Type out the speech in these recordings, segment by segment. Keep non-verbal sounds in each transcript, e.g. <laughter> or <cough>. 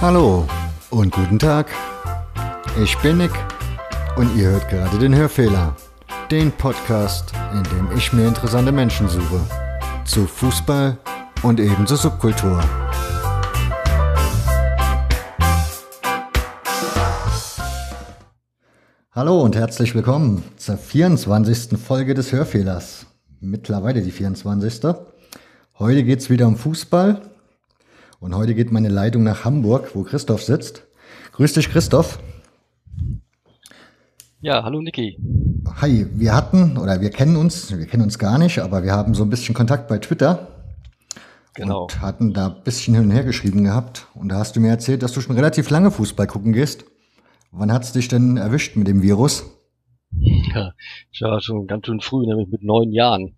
Hallo und guten Tag. Ich bin Nick und ihr hört gerade den Hörfehler, den Podcast, in dem ich mir interessante Menschen suche. Zu Fußball und eben zur Subkultur. Hallo und herzlich willkommen zur 24. Folge des Hörfehlers. Mittlerweile die 24. Heute geht es wieder um Fußball und heute geht meine Leitung nach Hamburg, wo Christoph sitzt. Grüß dich, Christoph. Ja, hallo Niki. Hi, wir hatten oder wir kennen uns, wir kennen uns gar nicht, aber wir haben so ein bisschen Kontakt bei Twitter. Genau. Und hatten da ein bisschen hin und her geschrieben gehabt. Und da hast du mir erzählt, dass du schon relativ lange Fußball gucken gehst. Wann hat's dich denn erwischt mit dem Virus? Ja, ich war schon ganz schön früh, nämlich mit neun Jahren.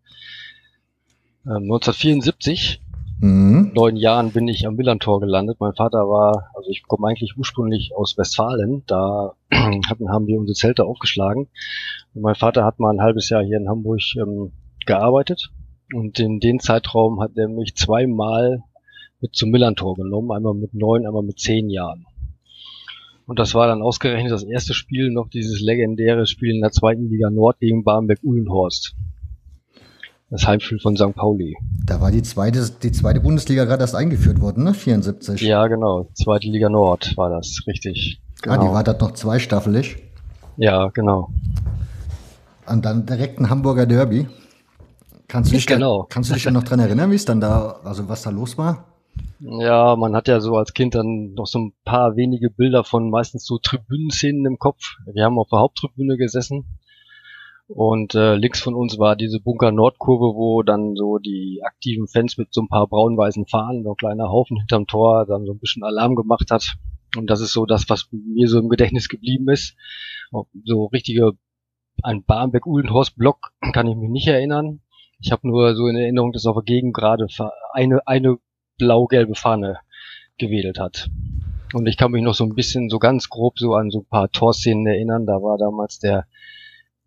Ähm, 1974, mhm. neun Jahren bin ich am Millantor gelandet. Mein Vater war, also ich komme eigentlich ursprünglich aus Westfalen. Da <clears throat> hatten, haben wir unsere Zelte aufgeschlagen. Und mein Vater hat mal ein halbes Jahr hier in Hamburg ähm, gearbeitet. Und in den Zeitraum hat er mich zweimal mit zum Millantor genommen. Einmal mit neun, einmal mit zehn Jahren. Und das war dann ausgerechnet das erste Spiel, noch dieses legendäre Spiel in der zweiten Liga Nord gegen Barmbek-Uhlenhorst. Das Heimspiel von St. Pauli. Da war die zweite, die zweite Bundesliga gerade erst eingeführt worden, ne? 74. Ja, genau. Zweite Liga Nord war das, richtig. Genau. Ah, die genau. war dort noch zweistaffelig. Ja, genau. Und dann direkt ein Hamburger Derby. Kannst du dich, genau. da, kannst du dich ja noch dran erinnern, wie es dann da, also was da los war? Ja, man hat ja so als Kind dann noch so ein paar wenige Bilder von meistens so Tribünenszenen im Kopf. Wir haben auf der Haupttribüne gesessen und äh, links von uns war diese Bunker Nordkurve, wo dann so die aktiven Fans mit so ein paar braun-weißen Fahnen, so ein kleiner Haufen hinterm Tor, dann so ein bisschen Alarm gemacht hat. Und das ist so das, was mir so im Gedächtnis geblieben ist. So richtige, ein Barmbek-Uhlenhorst-Block kann ich mich nicht erinnern. Ich habe nur so in Erinnerung, dass auf der Gegend gerade eine, eine blau-gelbe Fahne gewedelt hat. Und ich kann mich noch so ein bisschen so ganz grob so an so ein paar Torszenen erinnern. Da war damals der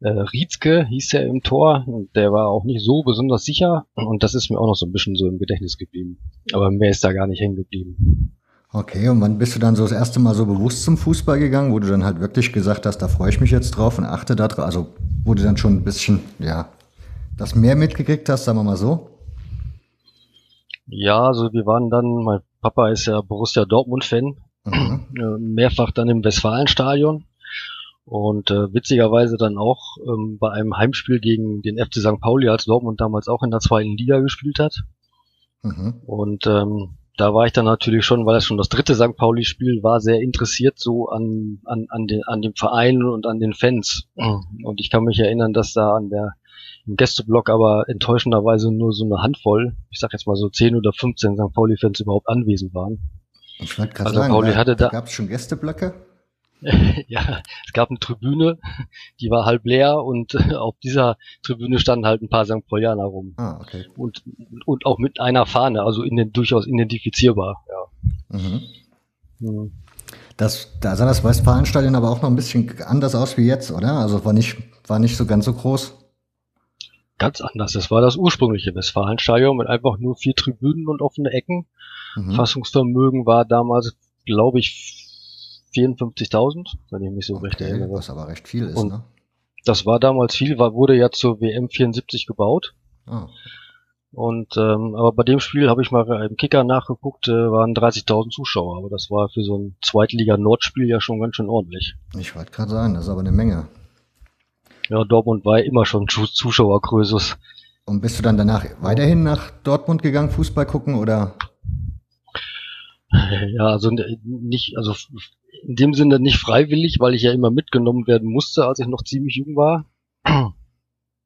äh, Rietzke, hieß er im Tor, und der war auch nicht so besonders sicher. Und das ist mir auch noch so ein bisschen so im Gedächtnis geblieben. Aber mehr ist da gar nicht hängen geblieben. Okay, und wann bist du dann so das erste Mal so bewusst zum Fußball gegangen, wo du dann halt wirklich gesagt hast, da freue ich mich jetzt drauf und achte da drauf? Also, wo du dann schon ein bisschen, ja, das mehr mitgekriegt hast, sagen wir mal so? Ja, also wir waren dann, mein Papa ist ja Borussia Dortmund-Fan, mhm. Äh, mehrfach dann im Westfalenstadion und äh, witzigerweise dann auch ähm, bei einem Heimspiel gegen den FC St. Pauli, als Dortmund damals auch in der zweiten Liga gespielt hat. Mhm. Und ähm, da war ich dann natürlich schon, weil es schon das dritte St. Pauli-Spiel war, sehr interessiert so an, an, an, den, an dem Verein und an den Fans. Und ich kann mich erinnern, dass da an der im Gästeblock aber enttäuschenderweise nur so eine Handvoll, ich sag jetzt mal so 10 oder 15 St. Pauli-Fans überhaupt anwesend waren. Ich wollte gerade also sagen, Pauli hatte da, da gab es schon Gästeblöcke? <laughs> ja, es gab eine Tribüne, die war halb leer und <laughs> auf dieser Tribüne standen halt ein paar St. Paulianer rum. Ah, okay. Und, und auch mit einer Fahne, also in den, durchaus identifizierbar, ja. Mhm. Mhm. Das, da sah das Westfalenstadion aber auch noch ein bisschen anders aus wie jetzt, oder? Also war nicht, war nicht so ganz so groß ganz anders. Das war das ursprüngliche Westfalenstadion mit einfach nur vier Tribünen und offene Ecken. Mhm. Fassungsvermögen war damals, glaube ich, 54.000, wenn ich mich so okay, recht erinnere. Was aber recht viel ist, und ne? Das war damals viel, war, wurde ja zur WM 74 gebaut. Oh. Und ähm, aber bei dem Spiel habe ich mal im Kicker nachgeguckt, äh, waren 30.000 Zuschauer, aber das war für so ein Zweitliga-Nordspiel ja schon ganz schön ordentlich. Ich wollte gerade sagen, das ist aber eine Menge. Ja, Dortmund war immer schon Zuschauergrößes. Und bist du dann danach weiterhin nach Dortmund gegangen, Fußball gucken oder? <laughs> Ja, also nicht, also in dem Sinne nicht freiwillig, weil ich ja immer mitgenommen werden musste, als ich noch ziemlich jung war. <clears throat>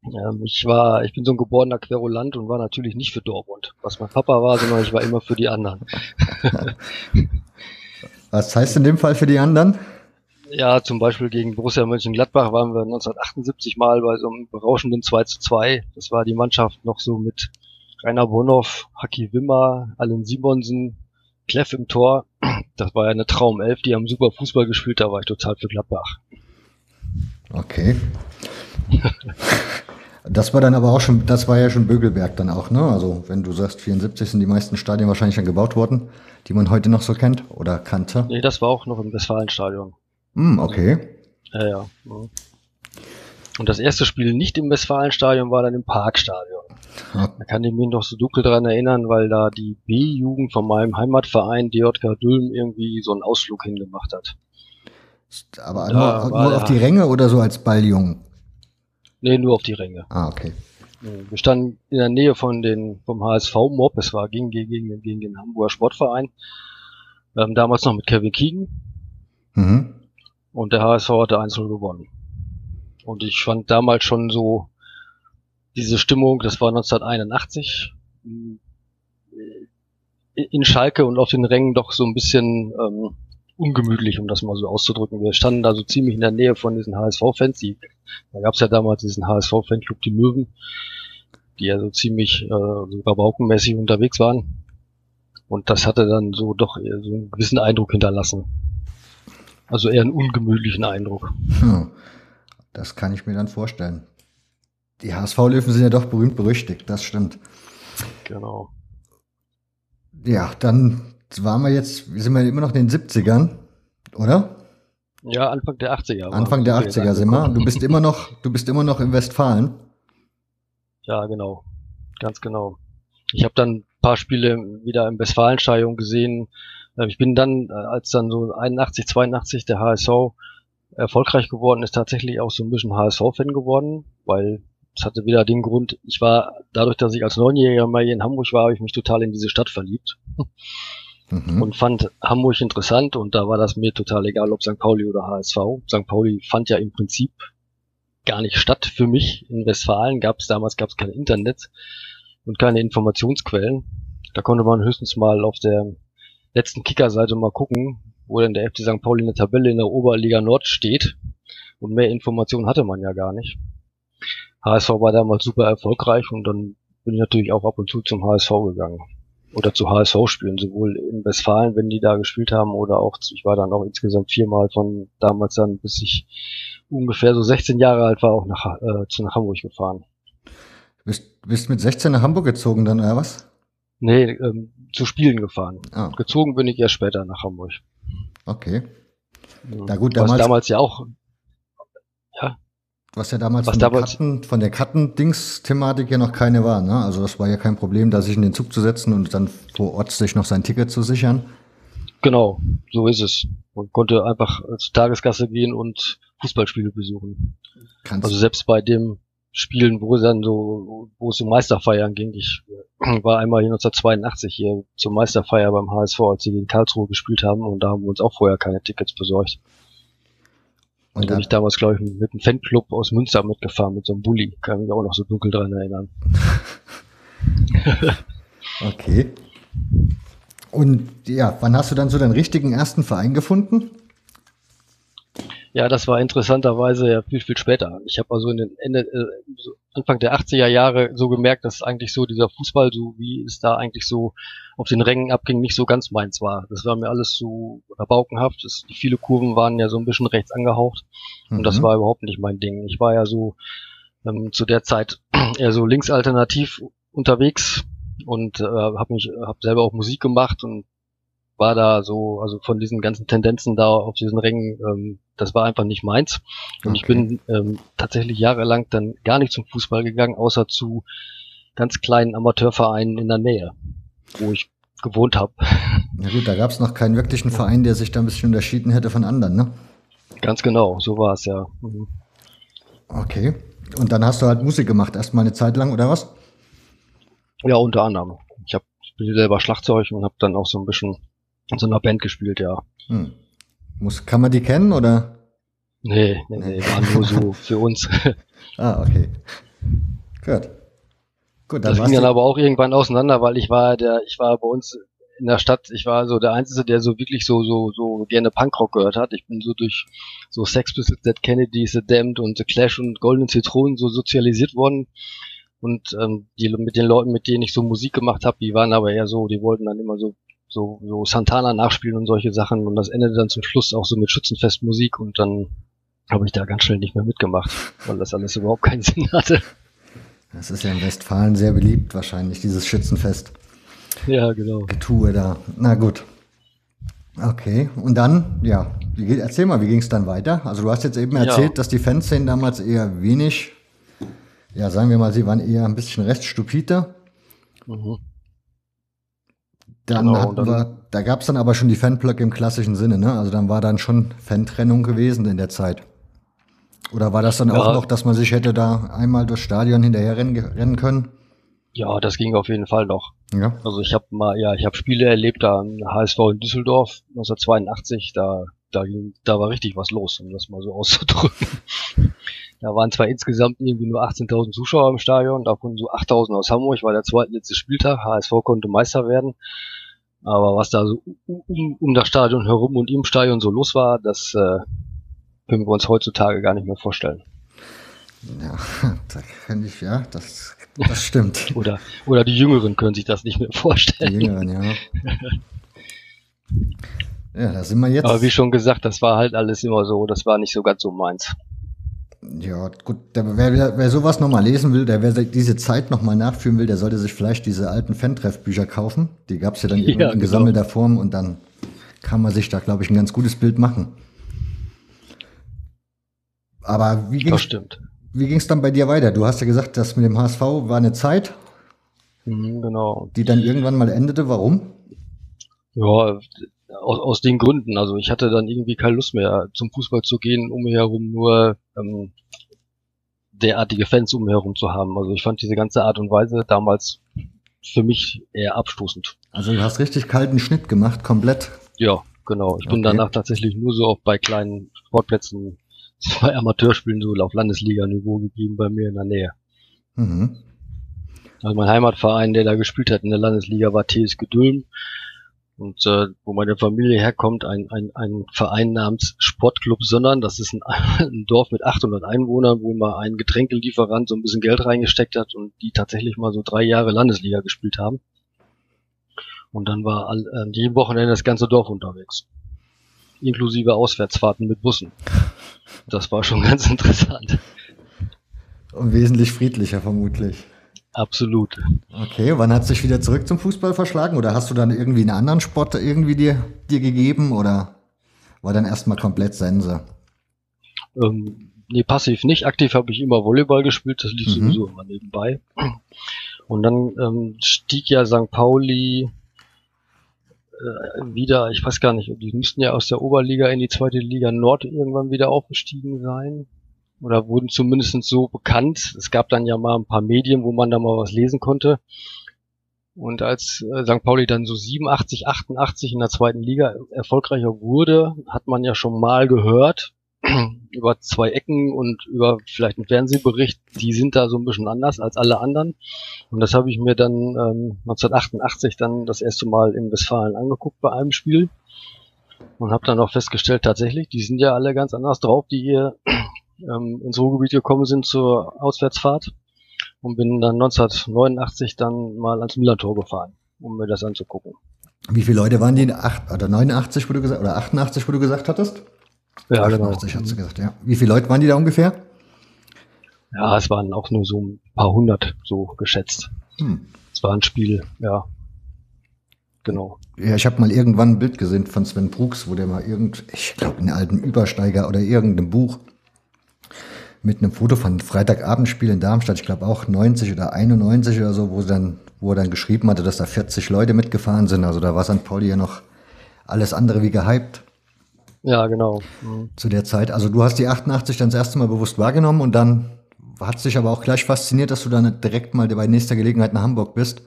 Ähm, ich war, ich bin so ein geborener Querulant und war natürlich nicht für Dortmund, was mein Papa war, sondern ich war immer für die anderen. <laughs> was heißt in dem Fall für die anderen? Ja, zum Beispiel gegen Borussia Mönchengladbach waren wir 1978 mal bei so einem berauschenden 2 zu 2. Das war die Mannschaft noch so mit Rainer Bonhoff, Haki Wimmer, Allen Simonsen, Kleff im Tor. Das war ja eine Traumelf, die haben super Fußball gespielt, da war ich total für Gladbach. Okay. Das war dann aber auch schon, das war ja schon Bögelberg dann auch, ne? Also wenn du sagst, 74 sind die meisten Stadien wahrscheinlich dann gebaut worden, die man heute noch so kennt oder kannte. Nee, das war auch noch im Westfalenstadion. Hm, okay. Ja, ja. Und das erste Spiel nicht im Westfalenstadion war dann im Parkstadion. Da kann ich mich noch so dunkel dran erinnern, weil da die B-Jugend von meinem Heimatverein DJK Dülm irgendwie so einen Ausflug hingemacht hat. Aber nur, nur auf die Ränge oder so als Balljungen? Nee, nur auf die Ränge. Ah, okay. Wir standen in der Nähe von den, vom HSV Mob, es war gegen, gegen, gegen den Hamburger Sportverein. Ähm, damals noch mit Kevin Keegan. Mhm. Und der HSV hatte 1 gewonnen. Und ich fand damals schon so diese Stimmung, das war 1981, in Schalke und auf den Rängen doch so ein bisschen ähm, ungemütlich, um das mal so auszudrücken. Wir standen da so ziemlich in der Nähe von diesen HSV-Fans. Da gab es ja damals diesen HSV-Fanclub, die Möwen, die ja so ziemlich äh, so rabaukenmäßig unterwegs waren. Und das hatte dann so doch so einen gewissen Eindruck hinterlassen. Also eher einen ungemütlichen Eindruck. Hm. Das kann ich mir dann vorstellen. Die HSV-Löwen sind ja doch berühmt berüchtigt, das stimmt. Genau. Ja, dann waren wir jetzt, sind wir immer noch in den 70ern, oder? Ja, Anfang der 80er. Anfang der 80er sind wir. Du bist immer noch, du bist immer noch im Westfalen. Ja, genau. Ganz genau. Ich habe dann ein paar Spiele wieder im Westfalenstadion gesehen. Äh, ich bin dann, äh, als dann so 81, 82 der HSV erfolgreich geworden ist, tatsächlich auch so ein bisschen HSV-Fan geworden, weil es hatte wieder den Grund, ich war, dadurch, dass ich als Neunjähriger mal hier in Hamburg war, habe ich mich total in diese Stadt verliebt. Mhm. Und fand Hamburg interessant und da war das mir total egal, ob St. Pauli oder HSV. St. Pauli fand ja im Prinzip gar nicht statt für mich. In Westfalen gab es damals gab es kein Internet und keine Informationsquellen. Da konnte man höchstens mal auf der letzten Kickerseite mal gucken, wo denn der FC St. Pauli in der Tabelle in der Oberliga Nord steht. Und mehr Informationen hatte man ja gar nicht. HSV war damals super erfolgreich und dann bin ich natürlich auch ab und zu zum HSV gegangen. Oder zu HSV-Spielen, sowohl in Westfalen, wenn die da gespielt haben, oder auch, ich war dann auch insgesamt viermal von damals dann, bis ich ungefähr so 16 Jahre alt war, auch nach, äh, zu nach Hamburg gefahren. Bist, bist mit 16 nach Hamburg gezogen dann, oder was? Nee, ähm, zu Spielen gefahren. Ah. Gezogen bin ich erst später nach Hamburg. Okay. Na gut, damals, was damals ja auch, ja. Was ja damals, was von, damals der Karten, von der Kartendings-Thematik ja noch keine war, ne? Also das war ja kein Problem, da sich in den Zug zu setzen und dann vor Ort sich noch sein Ticket zu sichern. Genau, so ist es. Man konnte einfach zur Tagesgasse gehen und Fußballspiele besuchen. Kannst also selbst bei dem Spielen, wo es dann so, wo es um Meisterfeiern ging. Ich <clears throat> war einmal hier 1982 hier zur Meisterfeier beim HSV, als sie gegen Karlsruhe gespielt haben und da haben wir uns auch vorher keine Tickets besorgt. Und da bin ich damals, glaube ich, mit einem Fanclub aus Münster mitgefahren, mit so einem Bulli. Kann mich auch noch so dunkel dran erinnern. <laughs> <laughs> okay. Und ja, wann hast du dann so deinen richtigen ersten Verein gefunden? Ja, das war interessanterweise ja viel, viel später. Ich habe also in den Ende, äh, Anfang der 80er Jahre so gemerkt, dass eigentlich so dieser Fußball, so wie es da eigentlich so auf den Rängen abging, nicht so ganz meins war. Das war mir alles so rabaukenhaft. Das, die viele Kurven waren ja so ein bisschen rechts angehaucht. Und mhm. das war überhaupt nicht mein Ding. Ich war ja so ähm, zu der Zeit <clears throat> eher so linksalternativ unterwegs und äh, habe mich hab selber auch Musik gemacht und war da so, also von diesen ganzen Tendenzen da auf diesen Rängen, ähm, das war einfach nicht meins. Und okay. ich bin ähm, tatsächlich jahrelang dann gar nicht zum Fußball gegangen, außer zu ganz kleinen Amateurvereinen in der Nähe, wo ich gewohnt habe. <laughs> Na gut, da gab es noch keinen wirklichen Verein, der sich da ein bisschen unterschieden hätte von anderen, ne? Ganz genau, so war es ja. Mhm. Okay. Und dann hast du halt Musik gemacht, erstmal eine Zeit lang, oder was? Ja, unter anderem. Ich hab, spiele selber Schlagzeug und habe dann auch so ein bisschen in so einer Band gespielt, ja. Hm. Muss, kann man die kennen oder? Nee, nee, nee, waren nur so für uns. <laughs> ah, okay. Gut. Gut, das ging dann aber auch irgendwann auseinander, weil ich war der, ich war bei uns in der Stadt, ich war so der Einzige, der so wirklich so, so, so gerne Punkrock gehört hat. Ich bin so durch so Sex Pistols, Dead Kennedy, The Damned und The Clash und Golden Zitronen so sozialisiert worden. Und ähm, die, mit den Leuten, mit denen ich so Musik gemacht habe, die waren aber eher so, die wollten dann immer so so, so Santana nachspielen und solche Sachen und das endete dann zum Schluss auch so mit Schützenfestmusik und dann habe ich da ganz schnell nicht mehr mitgemacht, weil das alles überhaupt keinen <laughs> Sinn hatte. Das ist ja in Westfalen sehr beliebt, wahrscheinlich, dieses Schützenfest. Ja, genau. Getue da. Na gut. Okay, und dann, ja, erzähl mal, wie ging es dann weiter? Also du hast jetzt eben erzählt, ja. dass die Fanszenen damals eher wenig, ja, sagen wir mal, sie waren eher ein bisschen reststupiter. Mhm. Dann genau, dann, wir, da gab es dann aber schon die Fanblöcke im klassischen Sinne, ne? Also dann war dann schon Fantrennung gewesen in der Zeit. Oder war das dann ja. auch noch, dass man sich hätte da einmal durchs Stadion hinterher rennen, rennen können? Ja, das ging auf jeden Fall noch. Ja. Also ich habe mal, ja, ich habe Spiele erlebt da am HSV in Düsseldorf 1982, da, da ging, da war richtig was los, um das mal so auszudrücken. Da waren zwar insgesamt irgendwie nur 18.000 Zuschauer im Stadion, davon so 8.000 aus Hamburg, war der zweitletzte Spieltag, HSV konnte Meister werden. Aber was da so um, um das Stadion herum und im Stadion so los war, das äh, können wir uns heutzutage gar nicht mehr vorstellen. Ja, <laughs> da kann ich, ja, das, das stimmt. <laughs> oder, oder die Jüngeren können sich das nicht mehr vorstellen. Die Jüngeren, ja. <laughs> ja, da sind wir jetzt. Aber wie schon gesagt, das war halt alles immer so, das war nicht so ganz so meins. Ja, gut, der, wer, wer sowas nochmal lesen will, der wer diese Zeit nochmal nachführen will, der sollte sich vielleicht diese alten Fan-Treff-Bücher kaufen. Die gab es ja dann ja, in genau. gesammelter Form und dann kann man sich da, glaube ich, ein ganz gutes Bild machen. Aber wie ging wie ging es dann bei dir weiter? Du hast ja gesagt, das mit dem HSV war eine Zeit, mhm, genau. die dann irgendwann mal endete. Warum? Ja, aus, aus den Gründen. Also ich hatte dann irgendwie keine Lust mehr zum Fußball zu gehen, um mich herum nur ähm, derartige Fans um mich herum zu haben. Also ich fand diese ganze Art und Weise damals für mich eher abstoßend. Also du hast richtig kalten Schnitt gemacht, komplett. Ja, genau. Ich bin danach tatsächlich nur so auf bei kleinen Sportplätzen <laughs> zwei Amateurspielen so auf Landesliga-Niveau geblieben bei mir in der Nähe. Mhm. Also mein Heimatverein, der da gespielt hat in der Landesliga, war TSG Dülmen. Und äh, wo meine Familie herkommt, ein, ein, ein Verein namens Sportclub Sondern. Das ist ein, <laughs> ein Dorf mit 800 Einwohnern, wo mal ein Getränkelieferant so ein bisschen Geld reingesteckt hat und die tatsächlich mal so drei Jahre Landesliga gespielt haben. Und dann war all, äh, jeden Wochenende das ganze Dorf unterwegs. Inklusive Auswärtsfahrten mit Bussen. Das war schon <laughs> ganz interessant. Und wesentlich friedlicher vermutlich. Absolut. Okay, wann hat sich wieder zurück zum Fußball verschlagen? Oder hast du dann irgendwie einen anderen Sport irgendwie dir, dir gegeben? Oder war dann erstmal komplett Sense? Ähm, nee, passiv nicht. Aktiv habe ich immer Volleyball gespielt, das lief mhm. sowieso immer nebenbei. Und dann ähm, stieg ja St. Pauli äh, wieder, ich weiß gar nicht, die müssten ja aus der Oberliga in die zweite Liga Nord irgendwann wieder aufgestiegen sein. Oder wurden zumindest so bekannt. Es gab dann ja mal ein paar Medien, wo man da mal was lesen konnte. Und als äh, St. Pauli dann so 87, 88 in der zweiten Liga erfolgreicher wurde, hat man ja schon mal gehört, <clears throat> über zwei Ecken und über vielleicht einen Fernsehbericht, die sind da so ein bisschen anders als alle anderen. Und das habe ich mir dann ähm, 1988 dann das erste Mal in Westfalen angeguckt bei einem Spiel und habe dann auch festgestellt, tatsächlich, die sind ja alle ganz anders drauf, die hier ähm, ins Ruhrgebiet gekommen sind zur Auswärtsfahrt und bin dann 1989 dann mal ans Millantor gefahren, um mir das anzugucken. Wie viele Leute waren die? Acht, oder 89, wo du gesagt, oder 88, wo du gesagt hattest? Ja, 88 genau. hat sie gesagt, ja. Wie viele Leute waren die da ungefähr? Ja, es waren auch nur so ein paar hundert, so geschätzt. Hm. Es war ein Spiel, ja. Genau. Ja, ich habe mal irgendwann ein Bild gesehen von Sven Brooks, wo der mal irgend, ich glaube, in einem alten Übersteiger oder irgendeinem Buch mit einem Foto von Freitagabendspiel in Darmstadt, ich glaube auch 90 oder 91 oder so, wo, dann, wo er dann geschrieben hatte, dass da 40 Leute mitgefahren sind. Also da war St. Pauli ja noch alles andere wie gehypt. Ja, genau. Mhm. Zu der Zeit. Also du hast die 88 dann das erste Mal bewusst wahrgenommen und dann hat es dich aber auch gleich fasziniert, dass du dann direkt mal bei nächster Gelegenheit nach Hamburg bist.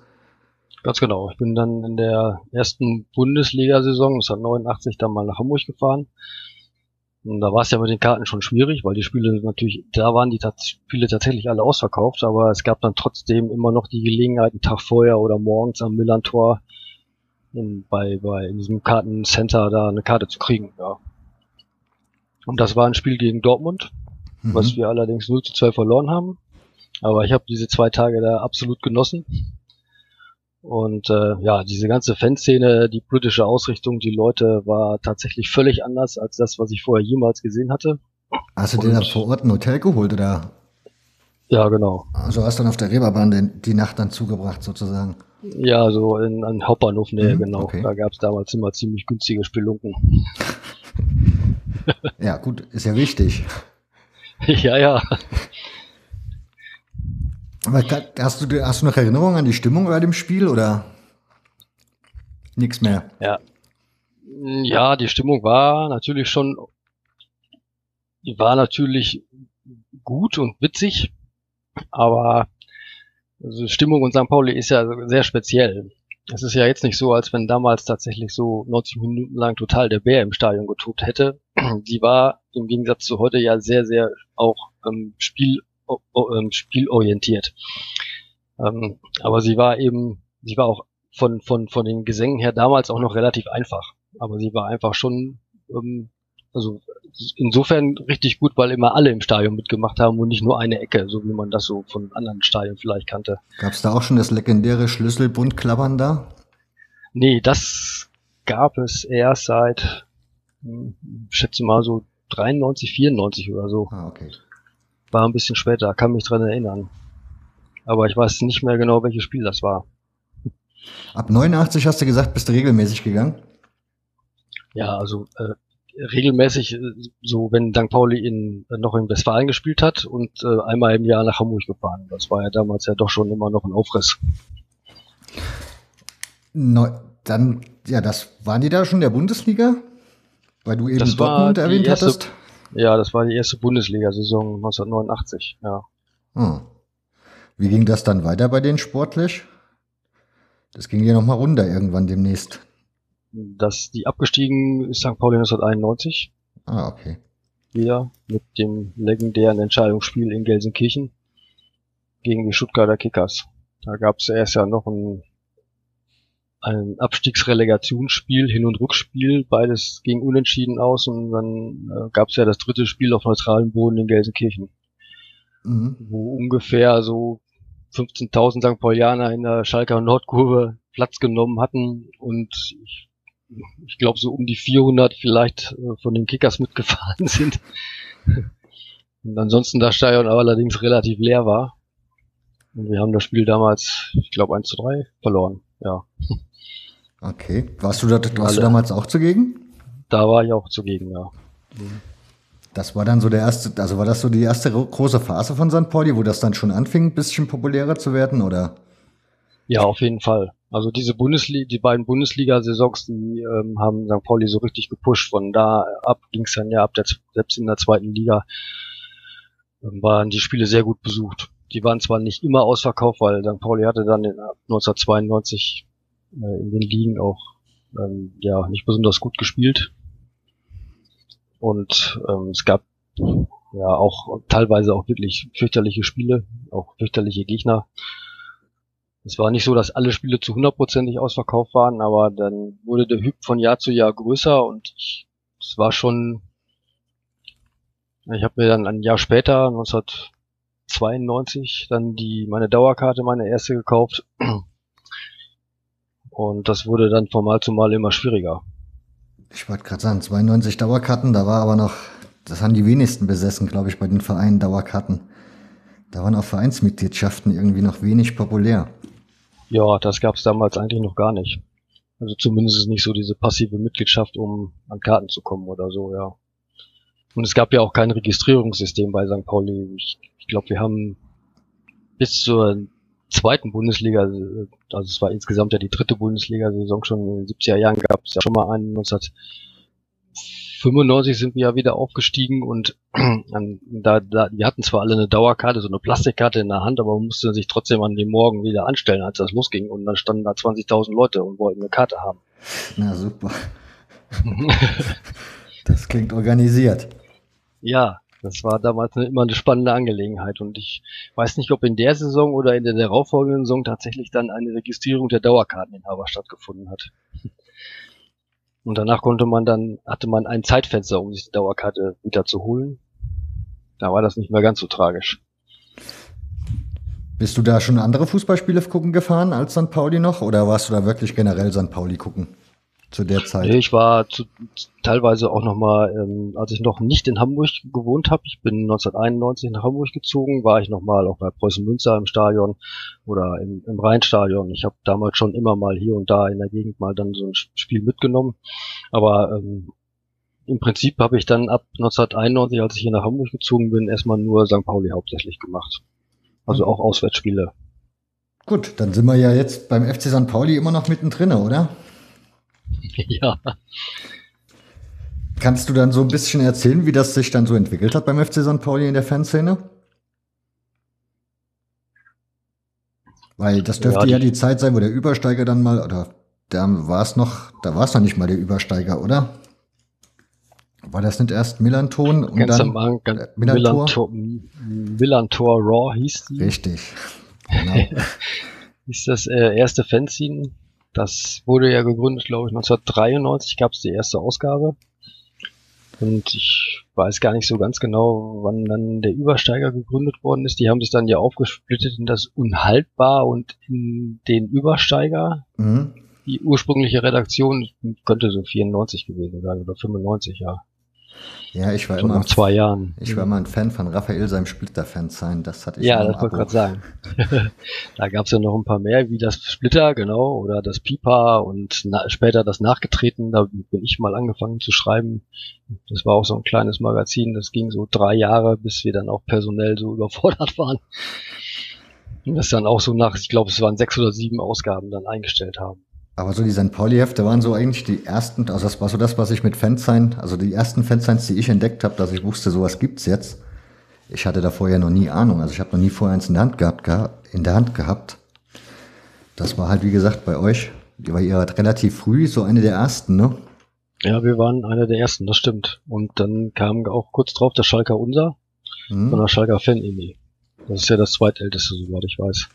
Ganz genau. Ich bin dann in der ersten Bundesliga-Saison, das hat 89, dann mal nach Hamburg gefahren. Und da war es ja mit den Karten schon schwierig, weil die Spiele natürlich, da waren die Spiele tatsächlich alle ausverkauft, aber es gab dann trotzdem immer noch die Gelegenheit, einen Tag vorher oder morgens am Millantor in, bei, bei in diesem Kartencenter da eine Karte zu kriegen, ja. Und das war ein Spiel gegen Dortmund, mhm. was wir allerdings 0 zu 2 verloren haben. Aber ich habe diese zwei Tage da absolut genossen. Und äh, ja, diese ganze Fanszene, die politische Ausrichtung, die Leute war tatsächlich völlig anders als das, was ich vorher jemals gesehen hatte. Hast du dir da vor Ort ein Hotel geholt oder? Ja, genau. Also hast dann auf der Reeperbahn den, die Nacht dann zugebracht sozusagen. Ja, so in, an Hauptbahnhof Nähe, mhm, genau. Okay. Da gab es damals immer ziemlich günstige Spelunken. <laughs> ja, gut, ist ja wichtig. <laughs> ja, ja. Aber hast du, hast du noch Erinnerungen an die Stimmung bei dem Spiel oder nichts mehr? Ja. Ja, die Stimmung war natürlich schon, die war natürlich gut und witzig, aber also Stimmung und St. Pauli ist ja sehr speziell. Es ist ja jetzt nicht so, als wenn damals tatsächlich so 90 Minuten lang total der Bär im Stadion getobt hätte. Die war im Gegensatz zu heute ja sehr, sehr auch ähm, Spiel, spielorientiert. Ähm, aber sie war eben, sie war auch von, von, von den Gesängen her damals auch noch relativ einfach. Aber sie war einfach schon ähm, also insofern richtig gut, weil immer alle im Stadion mitgemacht haben und nicht nur eine Ecke, so wie man das so von anderen Stadien vielleicht kannte. Gab es da auch schon das legendäre Schlüsselbundklappern da? Nee, das gab es erst seit, hm, schätze mal so 93, 94 oder so. Ah, okay. War ein bisschen später, kann mich dran erinnern. Aber ich weiß nicht mehr genau, welches Spiel das war. Ab 89 hast du gesagt, bist du regelmäßig gegangen? Ja, also äh, regelmäßig, äh, so wenn St. Pauli in, äh, noch in Westfalen gespielt hat und äh, einmal im Jahr nach Hamburg gefahren. Das war ja damals ja doch schon immer noch ein Aufriss. No, dann, ja, das waren die da schon der Bundesliga? Weil du eben das Dortmund erwähnt erste, hattest? Ja, das war die erste Bundesliga-Saison 1989, ja. Hm. Wie ging das dann weiter bei denen sportlich? Das ging ja nochmal runter irgendwann demnächst dass die abgestiegen ist St. Pauli 1991. Ah, okay. Wieder mit dem legendären Entscheidungsspiel in Gelsenkirchen gegen die Stuttgarter Kickers. Da gab es erst ja noch ein, ein Abstiegsrelegationsspiel, Hin- und Rückspiel, beides ging unentschieden aus und dann äh, gab es ja das dritte Spiel auf neutralem Boden in Gelsenkirchen. Mhm. Wo ungefähr so 15.000 St. Paulianer in der Schalker Nordkurve Platz genommen hatten und ich ich glaube, so um die 400 vielleicht äh, von den Kickers <laughs> mitgefahren sind. Und ansonsten das Stadion allerdings relativ leer war. Und wir haben das Spiel damals, ich glaube, 1 zu 3 verloren. Ja. Okay. Warst du, da, warst du damals auch zugegen? Da war ich auch zugegen, ja. Das war dann so der erste, also war das so die erste große Phase von St. Pauli, wo das dann schon anfing, ein bisschen populärer zu werden, oder? Ja, auf jeden Fall. Also diese Bundesliga, die beiden Bundesliga-Saisons, die ähm, haben St. Pauli so richtig gepusht. Von da ab ging es dann ja ab der selbst in der zweiten Liga ähm, waren die Spiele sehr gut besucht. Die waren zwar nicht immer ausverkauft, weil St. Pauli hatte dann in 1992 äh, in den Ligen auch ähm, ja nicht besonders gut gespielt. Und ähm, es gab ja auch teilweise auch wirklich fürchterliche Spiele, auch fürchterliche Gegner. Es war nicht so, dass alle Spiele zu hundertprozentig ausverkauft waren, aber dann wurde der Hyp von Jahr zu Jahr größer und es war schon, ich habe mir dann ein Jahr später, 1992, dann die meine Dauerkarte, meine erste gekauft. Und das wurde dann von Mal zu Mal immer schwieriger. Ich wollte gerade sagen, 92 Dauerkarten, da war aber noch, das haben die wenigsten besessen, glaube ich, bei den Vereinen Dauerkarten. Da waren auch Vereinsmitgliedschaften irgendwie noch wenig populär. Ja, das gab es damals eigentlich noch gar nicht. Also zumindest nicht so diese passive Mitgliedschaft, um an Karten zu kommen oder so, ja. Und es gab ja auch kein Registrierungssystem bei St. Pauli. Ich, ich glaube, wir haben bis zur zweiten Bundesliga, also es war insgesamt ja die dritte Bundesliga-Saison schon in den 70er Jahren gab es ja schon mal einen 19 95 sind wir ja wieder aufgestiegen und <clears throat> da, da, die hatten zwar alle eine Dauerkarte, so eine Plastikkarte in der Hand, aber man musste sich trotzdem an dem Morgen wieder anstellen, als das losging. Und dann standen da 20.000 Leute und wollten eine Karte haben. Na super. <laughs> das klingt organisiert. Ja, das war damals immer eine spannende Angelegenheit und ich weiß nicht, ob in der Saison oder in der darauffolgenden Saison tatsächlich dann eine Registrierung der Dauerkarteninhaber stattgefunden hat. Und danach konnte man dann, hatte man ein Zeitfenster, um sich die Dauerkarte wieder zu holen. Da war das nicht mehr ganz so tragisch. Bist du da schon andere Fußballspiele gucken gefahren als St. Pauli noch? Oder warst du da wirklich generell St. Pauli gucken? Zu der Zeit? Nee, ich war zu, teilweise auch nochmal, ähm, als ich noch nicht in Hamburg gewohnt habe, ich bin 1991 nach Hamburg gezogen, war ich nochmal auch bei Preußen Münster im Stadion oder im, im Rheinstadion. Ich habe damals schon immer mal hier und da in der Gegend mal dann so ein Spiel mitgenommen. Aber ähm, im Prinzip habe ich dann ab 1991, als ich hier nach Hamburg gezogen bin, erstmal nur St. Pauli hauptsächlich gemacht. Also mhm. auch Auswärtsspiele. Gut, dann sind wir ja jetzt beim FC St. Pauli immer noch mittendrin, oder? <laughs> Ja. Kannst du dann so ein bisschen erzählen, wie das sich dann so entwickelt hat beim FC St. Pauli in der Fanszene? Weil das dürfte ja die, ja die Zeit sein, wo der Übersteiger dann mal, oder da war es noch, da war es noch nicht mal der Übersteiger, oder? War das nicht erst Millanton und ganz dann am ganz äh, Millantor? Millantor Raw hieß die. Richtig. <laughs> Genau. hieß das äh, erste Fanzine. Das wurde ja gegründet, glaube ich, 1993 gab es die erste Ausgabe. Und ich weiß gar nicht so ganz genau, wann dann der Übersteiger gegründet worden ist. Die haben sich dann ja aufgesplittet in das Unhaltbar und in den Übersteiger. Mhm. Die ursprüngliche Redaktion könnte so 94 gewesen sein oder 95, ja. Ja, ich war Schon immer. Nach zwei Jahren. Ich war immer ein Fan von Raphael, seinem Splitter-Fan sein. Das hatte ich Ja, das wollte ich gerade sagen. <laughs> da gab es ja noch ein paar mehr, wie das Splitter, genau, oder das Pipa und na, später das Nachgetreten. Da bin ich mal angefangen zu schreiben. Das war auch so ein kleines Magazin. Das ging so drei Jahre, bis wir dann auch personell so <laughs> überfordert waren. Und das dann auch so nach, ich glaube, es waren sechs oder sieben Ausgaben dann eingestellt haben. Aber so die St. Pauli-Hefte waren so eigentlich die ersten, also das war so das, was ich mit Fansign, also die ersten Fansigns, die ich entdeckt habe, dass ich wusste, sowas gibt's jetzt. Ich hatte da vorher noch nie Ahnung, also ich habe noch nie vorher eins in der Hand gehabt, in der Hand gehabt. Das war halt, wie gesagt, bei euch, weil ihr wart relativ früh, so eine der ersten, ne? Ja, wir waren einer der ersten, das stimmt. Und dann kam auch kurz drauf der Schalker Unser hm. von der Schalker Fan-Emi. Das ist ja das zweitälteste, soweit ich weiß.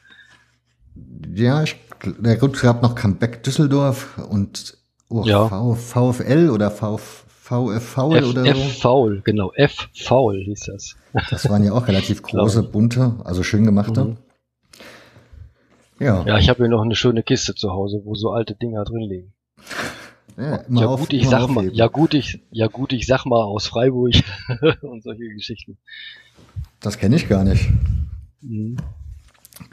Ja, ich der gut, es gab noch Comeback Düsseldorf und oh, ja. v, VfL oder VF Foul oder so. F Foul, genau, F Foul hieß das. Das waren ja auch <laughs> relativ große, bunte, also schön gemachte. Mhm. Ja. Ja, ich habe hier noch eine schöne Kiste zu Hause, wo so alte Dinger drin liegen. Ja, ja auf, gut, ich sag mal, ja gut, ich, ja gut, ich sag mal aus Freiburg <laughs> und solche Geschichten. Das kenne ich gar nicht. Mhm.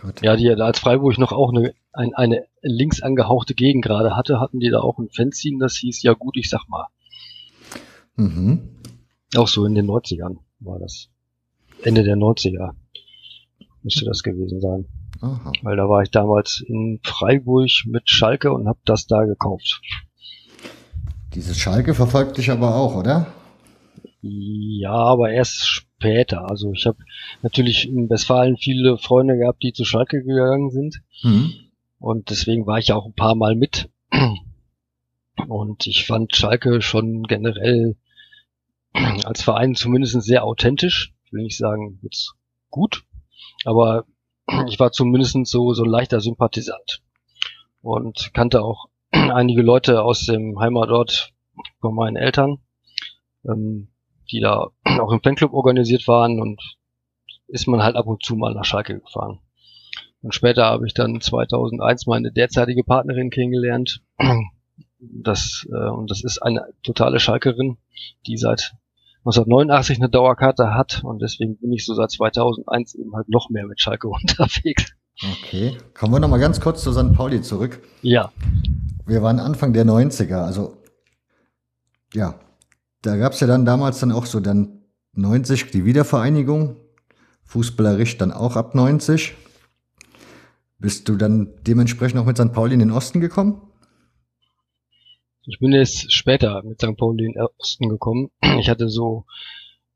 Gut. Ja, die als Freiburg noch auch eine, ein, eine links angehauchte Gegend gerade hatte, hatten die da auch ein Fanzine, das hieß, ja gut, ich sag mal. Mhm. Auch so in den 90ern war das. Ende der 90er müsste das gewesen sein. Aha. Weil da war ich damals in Freiburg mit Schalke und habe das da gekauft. Dieses Schalke verfolgt dich aber auch, oder? Ja, aber erst später. Also ich habe natürlich in Westfalen viele Freunde gehabt, die zu Schalke gegangen sind. Mhm. Und deswegen war ich auch ein paar Mal mit. <clears throat> Und ich fand Schalke schon generell <clears throat> als Verein zumindest sehr authentisch. Ich will nicht sagen, jetzt gut, aber <clears throat> ich war zumindest so, so ein leichter Sympathisant. Und kannte auch einige Leute aus dem Heimatort von meinen Eltern. Ähm, die da auch im Fanclub organisiert waren und ist man halt ab und zu mal nach Schalke gefahren. Und später habe ich dann 2001 meine derzeitige Partnerin kennengelernt. Das, äh, und das ist eine totale Schalkerin, die seit 1989 eine Dauerkarte hat und deswegen bin ich so seit 2001 eben halt noch mehr mit Schalke <laughs> unterwegs. Okay, kommen wir nochmal ganz kurz zu St. Pauli zurück. Ja. Wir waren Anfang der 90er, also ja, da gab es ja dann damals dann auch so dann 90 die Wiedervereinigung, fußballerisch dann auch ab 90. Bist du dann dementsprechend auch mit St. Pauli in den Osten gekommen? Ich bin jetzt später mit St. Pauli in den Osten gekommen. Ich hatte so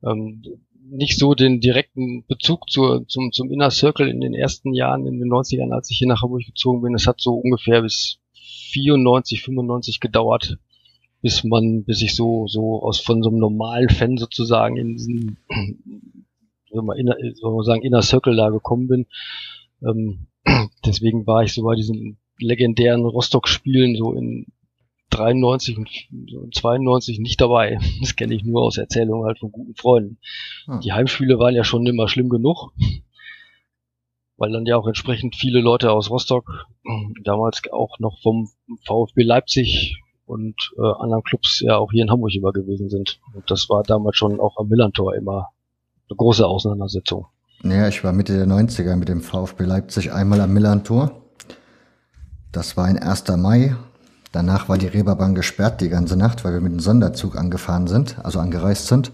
ähm, nicht so den direkten Bezug zur, zum, zum Inner Circle in den ersten Jahren, in den 90ern, als ich hier nach Hamburg gezogen bin. Es hat so ungefähr bis 94, 95 gedauert, bis man, bis ich so, so aus von so einem normalen Fan sozusagen in diesen, <clears throat> soll man, inner, soll man sagen, Inner Circle da gekommen bin. Ähm, <clears throat> deswegen war ich so bei diesen legendären Rostock-Spielen so in 93 und 92 nicht dabei. <laughs> Das kenne ich nur aus Erzählungen halt von guten Freunden. Hm. Die Heimspiele waren ja schon immer schlimm genug, <laughs> weil dann ja auch entsprechend viele Leute aus Rostock, <clears throat> damals auch noch vom VfB Leipzig und äh, anderen Clubs ja auch hier in Hamburg immer gewesen sind. Und das war damals schon auch am Millantor immer eine große Auseinandersetzung. Ja, ich war Mitte der 90er mit dem VfB Leipzig einmal am Millantor. Das war ein 1. Mai. Danach war die Reeperbahn gesperrt die ganze Nacht, weil wir mit dem Sonderzug angefahren sind, also angereist sind.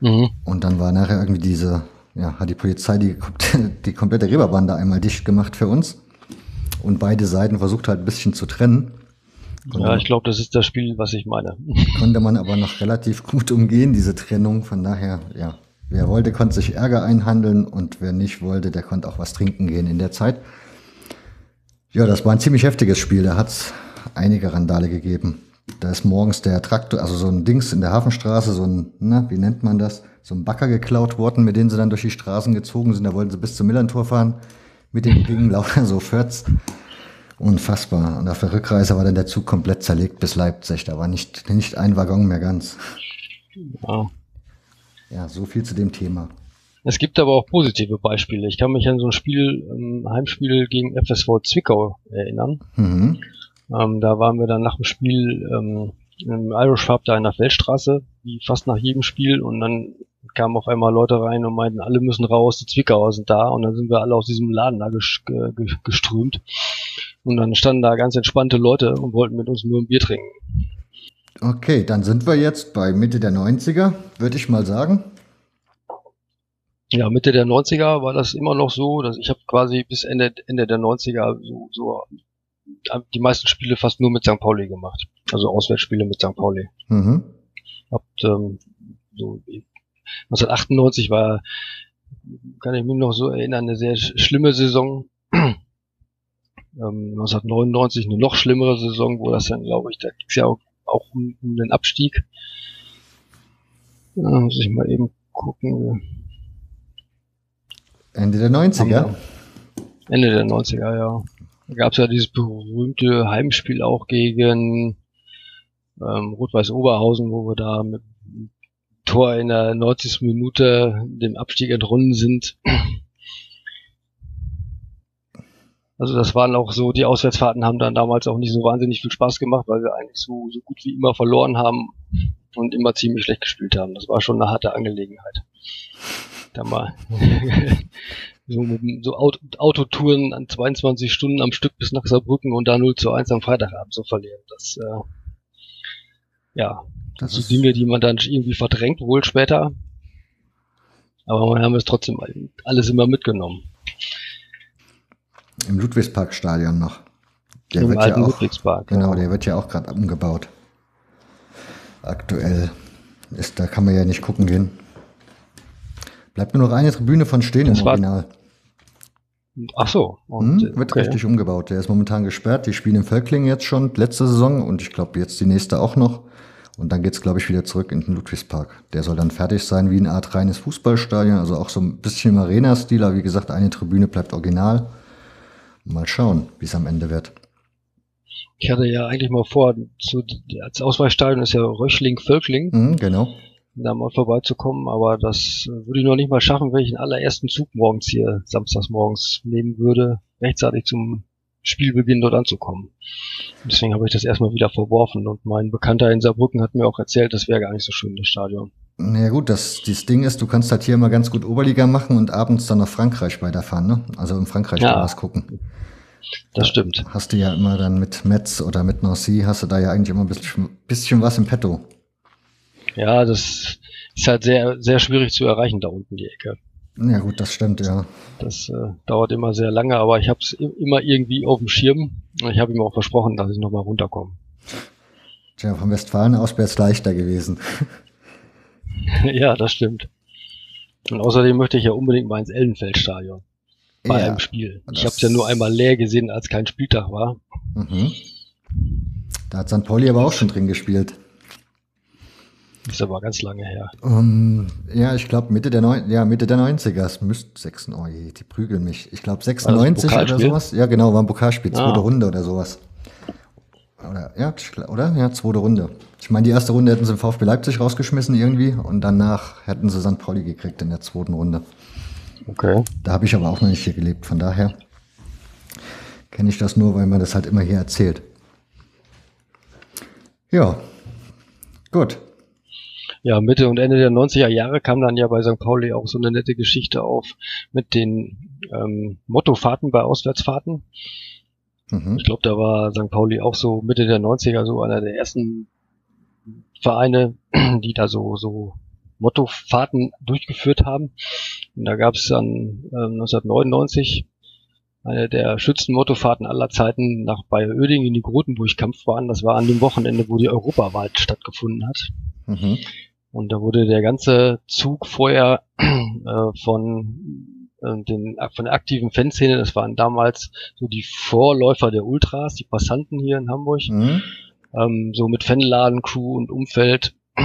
Mhm. Und dann war nachher irgendwie diese, ja, hat die Polizei die, <laughs> die komplette Reeperbahn da einmal dicht gemacht für uns. Und beide Seiten versucht halt ein bisschen zu trennen. Konnte ja, ich glaube, das ist das Spiel, was ich meine. Konnte man aber noch relativ gut umgehen, diese Trennung. Von daher, ja, wer wollte, konnte sich Ärger einhandeln und wer nicht wollte, der konnte auch was trinken gehen in der Zeit. Ja, das war ein ziemlich heftiges Spiel. Da hat es einige Randale gegeben. Da ist morgens der Traktor, also so ein Dings in der Hafenstraße, so ein, na, wie nennt man das? So ein Bagger geklaut worden, mit dem sie dann durch die Straßen gezogen sind. Da wollten sie bis zum Millantor fahren. Mit dem Ding <laughs> laufen so 40. Unfassbar. Und auf der Rückreise war dann der Zug komplett zerlegt bis Leipzig. Da war nicht, nicht ein Waggon mehr ganz. Ja. Ja, so viel zu dem Thema. Es gibt aber auch positive Beispiele. Ich kann mich an so ein Spiel, ein Heimspiel gegen FSV Zwickau erinnern. Mhm. Ähm, da waren wir dann nach dem Spiel ähm, im Irish Farb da in der Feldstraße, wie fast nach jedem Spiel und dann kamen auf einmal Leute rein und meinten, alle müssen raus, die Zwickauer sind da und dann sind wir alle aus diesem Laden da geströmt und dann standen da ganz entspannte Leute und wollten mit uns nur ein Bier trinken. Okay, dann sind wir jetzt bei Mitte der 90er, würde ich mal sagen. Ja, Mitte der 90er war das immer noch so, dass ich habe quasi bis Ende, Ende der 90er so, so die meisten Spiele fast nur mit St. Pauli gemacht. Also Auswärtsspiele mit St. Pauli. Mhm. Hab, ähm, so 1998 war, kann ich mich noch so erinnern, eine sehr schlimme Saison. <clears throat> ähm, 1999 eine noch schlimmere Saison, wo das dann, glaube ich, da ging es ja auch, auch um, um, den Abstieg. Da muss ich mal eben gucken. Ende der 90er? Ende der 90er, ja. Da gab es ja dieses berühmte Heimspiel auch gegen ähm, Rot-Weiß Oberhausen, wo wir da mit Tor in der 90. Minute dem Abstieg entrunden sind. Also das waren auch so, die Auswärtsfahrten haben dann damals auch nicht so wahnsinnig viel Spaß gemacht, weil wir eigentlich so, so gut wie immer verloren haben und immer ziemlich schlecht gespielt haben. Das war schon eine harte Angelegenheit. Da mal <laughs> so, so Autotouren an 22 Stunden am Stück bis nach Saarbrücken und da 0 zu 1 am Freitagabend zu verlieren. Das, äh, ja, das sind so Dinge, die man dann irgendwie verdrängt, wohl später. Aber wir haben es trotzdem alles immer mitgenommen. Im Ludwigsparkstadion noch. Der Im wird alten ja auch, Ludwigspark. Genau, ja. der wird ja auch gerade umgebaut. Aktuell ist, da kann man ja nicht gucken gehen. Bleibt nur noch eine Tribüne von stehen das im Original. Ach so. Und, hm, wird okay. richtig umgebaut. Der ist momentan gesperrt. Die spielen im Völkling jetzt schon letzte Saison und ich glaube jetzt die nächste auch noch. Und dann geht's glaube ich, wieder zurück in den Ludwigspark. Der soll dann fertig sein wie eine Art reines Fußballstadion, also auch so ein bisschen im Arena-Stil, aber wie gesagt, eine Tribüne bleibt original. Mal schauen, wie es am Ende wird. Ich hatte ja eigentlich mal vor, zu, als Ausweichstadion ist ja Röchling-Völkling. Mhm, genau da mal vorbeizukommen, aber das würde ich noch nicht mal schaffen, wenn ich den allerersten Zug morgens hier, samstags morgens nehmen würde, rechtzeitig zum Spielbeginn dort anzukommen. Deswegen habe ich das erstmal wieder verworfen und mein Bekannter in Saarbrücken hat mir auch erzählt, das wäre gar nicht so schön, das Stadion. Naja gut, das, das Ding ist, du kannst halt hier mal ganz gut Oberliga machen und abends dann nach Frankreich weiterfahren, ne? Also in Frankreich ja. was gucken. Das stimmt. Hast du ja immer dann mit Metz oder mit Nancy, hast du da ja eigentlich immer ein bisschen, bisschen was im Petto. Ja, das ist halt sehr, sehr schwierig zu erreichen da unten die Ecke. Ja gut, das stimmt, ja. Das äh, dauert immer sehr lange, aber ich habe es immer irgendwie auf dem Schirm. Ich habe ihm auch versprochen, dass ich nochmal runterkomme. Tja, von Westfalen aus wäre es leichter gewesen. <laughs> <laughs> ja, das stimmt. Und außerdem möchte ich ja unbedingt mal ins Ellenfeldstadion. Bei ja, einem Spiel. Ich habe es ja nur einmal leer gesehen, als kein Spieltag war. Mhm. Da hat St. Pauli aber auch schon drin gespielt. Ist aber ganz lange her. Um, ja, ich glaube Mitte der Neun ja, Mitte der 90er. Es müsste 6, oh je, die prügeln mich. Ich glaube 96 oder sowas. Ja, genau, war ein Pokalspiel, ah. zweite Runde oder sowas. Oder, ja, oder? Ja, zweite Runde. Ich meine, die erste Runde hätten sie VfB Leipzig rausgeschmissen irgendwie und danach hätten sie St. Pauli gekriegt in der zweiten Runde. Okay. Da habe ich aber auch noch nicht hier gelebt, von daher kenne ich das nur, weil man das halt immer hier erzählt. Ja, gut. Ja, Mitte und Ende der 90er Jahre kam dann ja bei St. Pauli auch so eine nette Geschichte auf mit den ähm, Mottofahrten bei Auswärtsfahrten. Mhm. Ich glaube, da war St. Pauli auch so Mitte der 90er so einer der ersten Vereine, <clears throat> die da so, so Mottofahrten durchgeführt haben. Und da gab es dann äh, 1999 eine der schützten Mottofahrten aller Zeiten nach Bayer-Oeding in die Grotenburg-Kampfbahn. Das war an dem Wochenende, wo die Europawahl stattgefunden hat. Mhm. Und da wurde der ganze Zug vorher <clears throat> äh, von äh, den von der aktiven Fanszene, das waren damals so die Vorläufer der Ultras, die Passanten hier in Hamburg, mhm. Ähm, so mit Fanladen, Crew und Umfeld <clears throat>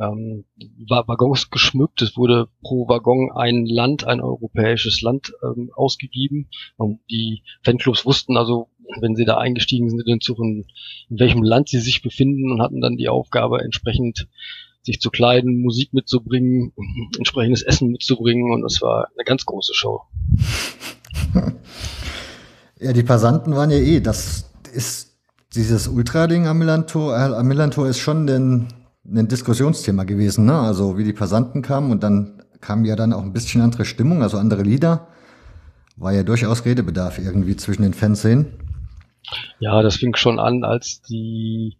ähm, Waggons geschmückt. Es wurde pro Waggon ein Land, ein europäisches Land ähm, ausgegeben. Und die Fanclubs wussten also, wenn sie da eingestiegen sind in den Zug, in, welchem Land sie sich befinden und hatten dann die Aufgabe, entsprechend sich zu kleiden, Musik mitzubringen, <clears throat> entsprechendes Essen mitzubringen und das war eine ganz große Show. <laughs> Ja, die Passanten waren ja eh, das ist dieses Ultra-Ding am Millantor, äh, am Millantor ist schon den ein Diskussionsthema gewesen, ne? Also wie die Passanten kamen und dann kam ja dann auch ein bisschen andere Stimmung, also andere Lieder. War ja durchaus Redebedarf irgendwie zwischen den Fanszenen. Ja, das fing schon an, als die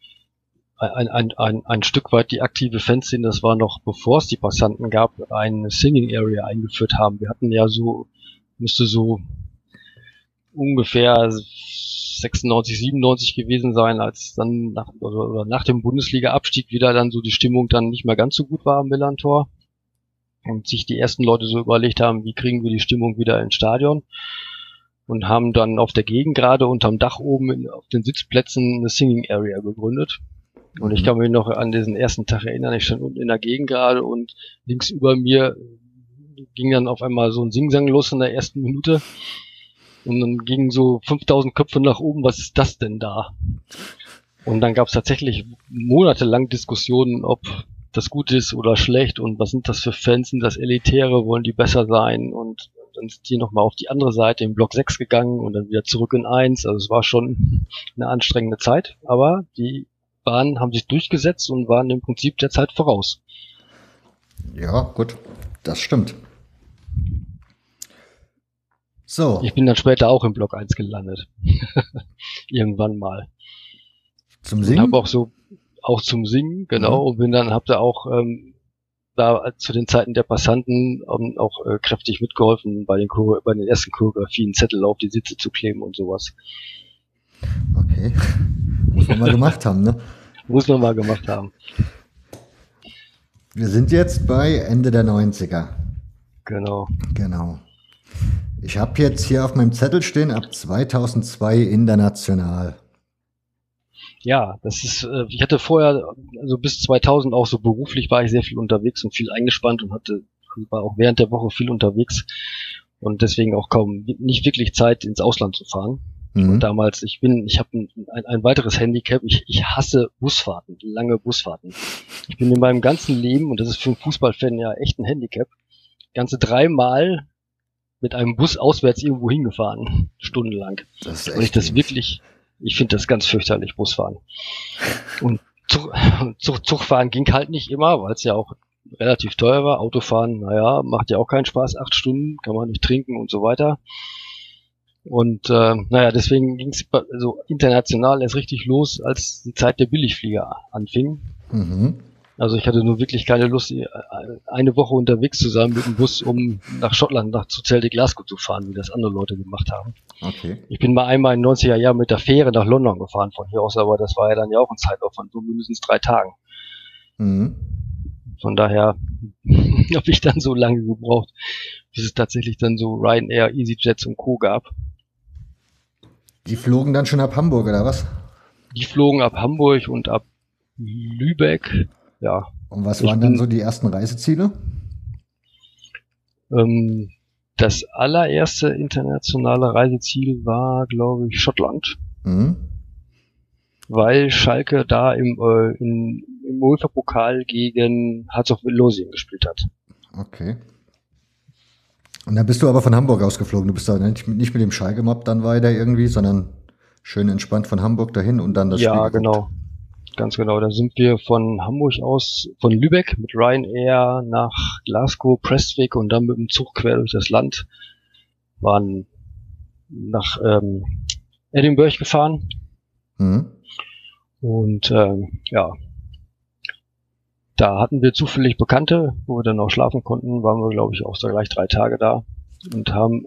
ein, ein, ein, ein Stück weit die aktive Fanszene, das war noch bevor es die Passanten gab, eine Singing Area eingeführt haben. Wir hatten ja so, müsste so ungefähr 96, 97 gewesen sein, als dann nach, oder nach dem Bundesliga-Abstieg wieder dann so die Stimmung dann nicht mehr ganz so gut war am Millantor und sich die ersten Leute so überlegt haben, wie kriegen wir die Stimmung wieder ins Stadion und haben dann auf der Gegend gerade unterm Dach oben in, auf den Sitzplätzen eine Singing Area gegründet. Und ich mhm. kann mich noch an diesen ersten Tag erinnern, ich stand unten in der Gegend gerade und links über mir ging dann auf einmal so ein Singsang los in der ersten Minute. Und dann gingen so 5000 Köpfe nach oben, was ist das denn da? Und dann gab es tatsächlich monatelang Diskussionen, ob das gut ist oder schlecht und was sind das für Fans, sind das Elitäre, wollen die besser sein und dann sind die nochmal auf die andere Seite im Block 6 gegangen und dann wieder zurück in 1. Also es war schon eine anstrengende Zeit, aber die Bahnen haben sich durchgesetzt und waren im Prinzip der Zeit voraus. Ja, gut, das stimmt. So. Ich bin dann später auch im Block 1 gelandet. <laughs> Irgendwann mal. Zum Singen? Und hab auch so, auch zum Singen, genau, mhm. und bin dann, hab da auch, ähm, da zu den Zeiten der Passanten ähm, auch äh, kräftig mitgeholfen, bei den, bei den ersten Choreografien Zettel auf die Sitze zu kleben und sowas. Okay. Muss man mal gemacht haben, ne? <laughs> Muss man mal gemacht haben. Wir sind jetzt bei Ende der 90er. Genau. Genau. Ich habe jetzt hier auf meinem Zettel stehen, ab 2002 international. Ja, das ist, äh, ich hatte vorher, also bis 2000 auch so beruflich war ich sehr viel unterwegs und viel eingespannt und hatte, war auch während der Woche viel unterwegs und deswegen auch kaum, nicht wirklich Zeit ins Ausland zu fahren. Mhm. Und damals, ich bin, ich habe ein, ein, ein, weiteres Handicap, ich, ich hasse Busfahrten, lange Busfahrten. Ich bin in meinem ganzen Leben, und das ist für einen Fußballfan ja echt ein Handicap, ganze dreimal mit einem Bus auswärts irgendwo hingefahren, stundenlang. Das ist Und ich das wirklich, ich finde das ganz fürchterlich, Busfahren. Und Zug, <laughs> Zug, Zugfahren ging halt nicht immer, weil es ja auch relativ teuer war. Autofahren, naja, macht ja auch keinen Spaß, acht Stunden, kann man nicht trinken und so weiter. Und äh, naja, deswegen ging es so international erst richtig los, als die Zeit der Billigflieger anfing. Mhm. Also ich hatte nur wirklich keine Lust, äh, eine Woche unterwegs zu sein mit dem Bus, um nach Schottland, nach zu Celtic Glasgow zu fahren, wie das andere Leute gemacht haben. Okay. Ich bin mal einmal in den 90er Jahren mit der Fähre nach London gefahren von hier aus, aber das war ja dann ja auch ein Zeitaufwand von mindestens drei Tagen. Mhm. Von daher <laughs> habe ich dann so lange gebraucht, bis es tatsächlich dann so Ryanair, EasyJets und Co. gab. Die flogen dann schon ab Hamburg, oder was? Die flogen ab Hamburg und ab Lübeck ja. Und was waren dann so die ersten Reiseziele? Ähm, das allererste internationale Reiseziel war, glaube ich, Schottland. Mhm. Weil Schalke da im, äh, in, im UEFA-Pokal gegen Herzog Losien gespielt hat. Okay. Und dann bist du aber von Hamburg ausgeflogen. Du bist da nicht, nicht mit dem Schalke-Mob dann weiter irgendwie, sondern schön entspannt von Hamburg dahin und dann das ja, Spiel. Ja, genau. Ganz genau. Da sind wir von Hamburg aus, von Lübeck mit Ryanair nach Glasgow, Prestwick und dann mit dem Zug quer durch das Land. Waren nach ähm, Edinburgh gefahren. Mhm. Und ähm, ja, da hatten wir zufällig Bekannte, wo wir dann auch schlafen konnten, waren wir, glaube ich, auch so gleich drei Tage da und haben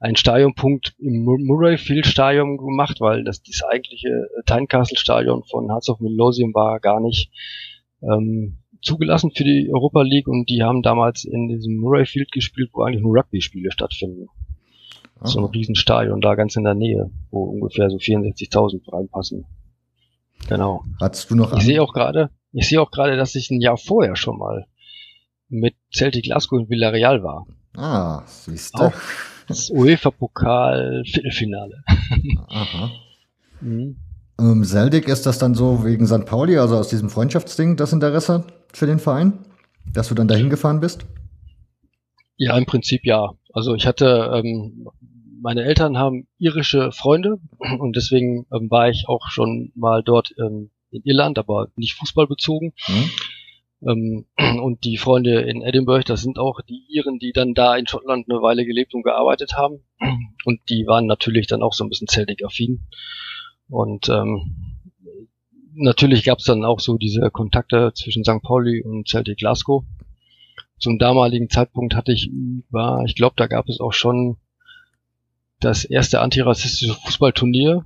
einen Stadionpunkt im Murrayfield Stadion gemacht, weil das das eigentliche äh, Tynecastle Stadion von Hearts of Midlothian war gar nicht ähm, zugelassen für die Europa League und die haben damals in diesem Murrayfield gespielt, wo eigentlich nur Rugby-Spiele stattfinden. Oh. So ein Riesenstadion da ganz in der Nähe, wo ungefähr so 64.000 reinpassen. Genau. Hattest du noch? Ich sehe auch gerade, ich sehe auch gerade, dass ich ein Jahr vorher schon mal mit Celtic Glasgow in Villarreal war. Ah, siehst du. Das UEFA-Pokal Viertelfinale. Aha. Mhm. Ähm, Celtic ist das dann so wegen St. Pauli, also aus diesem Freundschaftsding, das Interesse für den Verein, dass du dann dahin gefahren bist? Ja, im Prinzip ja. Also ich hatte, ähm, meine Eltern haben irische Freunde und deswegen ähm, war ich auch schon mal dort ähm, in Irland, aber nicht fußballbezogen. Mhm. Ähm, <clears throat> und die Freunde in Edinburgh, das sind auch die Iren, die dann da in Schottland eine Weile gelebt und gearbeitet haben. <clears throat> Und die waren natürlich dann auch so ein bisschen Celtic-affin. Und ähm, natürlich gab es dann auch so diese Kontakte zwischen St. Pauli und Celtic Glasgow. Zum damaligen Zeitpunkt hatte ich war, ich glaube, da gab es auch schon das erste antirassistische Fußballturnier,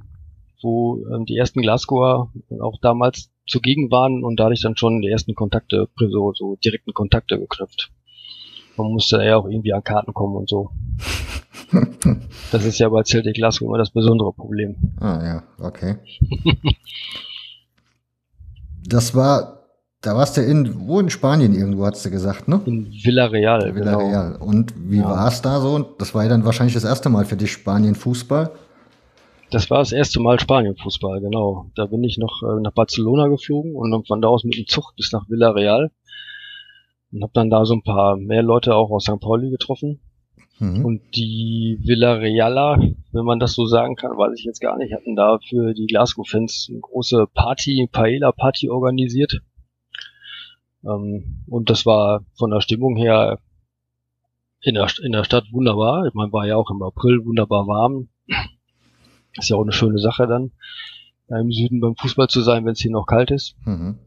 wo ähm, die ersten Glasgower auch damals zugegen waren und dadurch dann schon die ersten Kontakte, so, so direkten Kontakte geknüpft. Man musste ja auch irgendwie an Karten kommen und so. <laughs> das ist ja bei Celtic Glasgow immer das besondere Problem. Ah ja, okay. <laughs> das war, da warst du in, wo in Spanien irgendwo, hast du gesagt, ne? In Villarreal, Villarreal. Genau. Und wie ja. war es da so? Das war ja dann wahrscheinlich das erste Mal für dich Spanien Fußball. Das war das erste Mal Spanien-Fußball, genau. Da bin ich noch äh, nach Barcelona geflogen und dann von da aus mit dem Zug bis nach Villarreal und habe dann da so ein paar mehr Leute auch aus St. Pauli getroffen. Mhm. Und die Villarealer, wenn man das so sagen kann, weiß ich jetzt gar nicht, hatten da für die Glasgow-Fans eine große Party, Paella-Party organisiert. Ähm, und das war von der Stimmung her in der, in der Stadt wunderbar. Ich meine, war ja auch im April wunderbar warm. Ist ja auch eine schöne Sache dann, im Süden beim Fußball zu sein, wenn es hier noch kalt ist. Mhm.